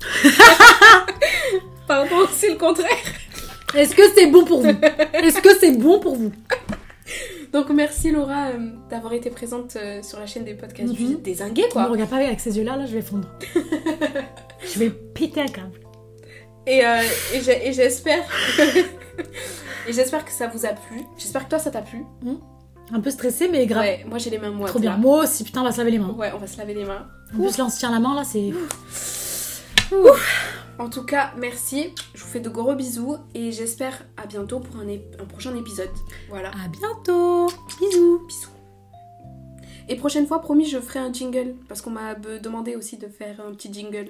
Pardon, c'est le contraire. Est-ce que c'est bon pour vous? Est-ce que c'est bon pour vous? Donc merci Laura euh, d'avoir été présente euh, sur la chaîne des podcasts du Mhm. désingué Ne quoi. regarde pas avec ces yeux-là, là, je vais fondre. je vais péter un câble. Et, euh, et j'espère et j'espère que ça vous a plu. J'espère que toi ça t'a plu. Un peu stressé, mais grave. Ouais, moi j'ai les mains moites. Trop bien. là. Moi aussi, putain, on va se laver les mains. Ouais, on va se laver les mains. En plus, là, on se tient la main, là, c'est. En tout cas, merci. Je vous fais de gros bisous et j'espère à bientôt pour un, un prochain épisode. Voilà. À bientôt. Bisous. Bisous. Et prochaine fois, promis, je ferai un jingle parce qu'on m'a demandé aussi de faire un petit jingle.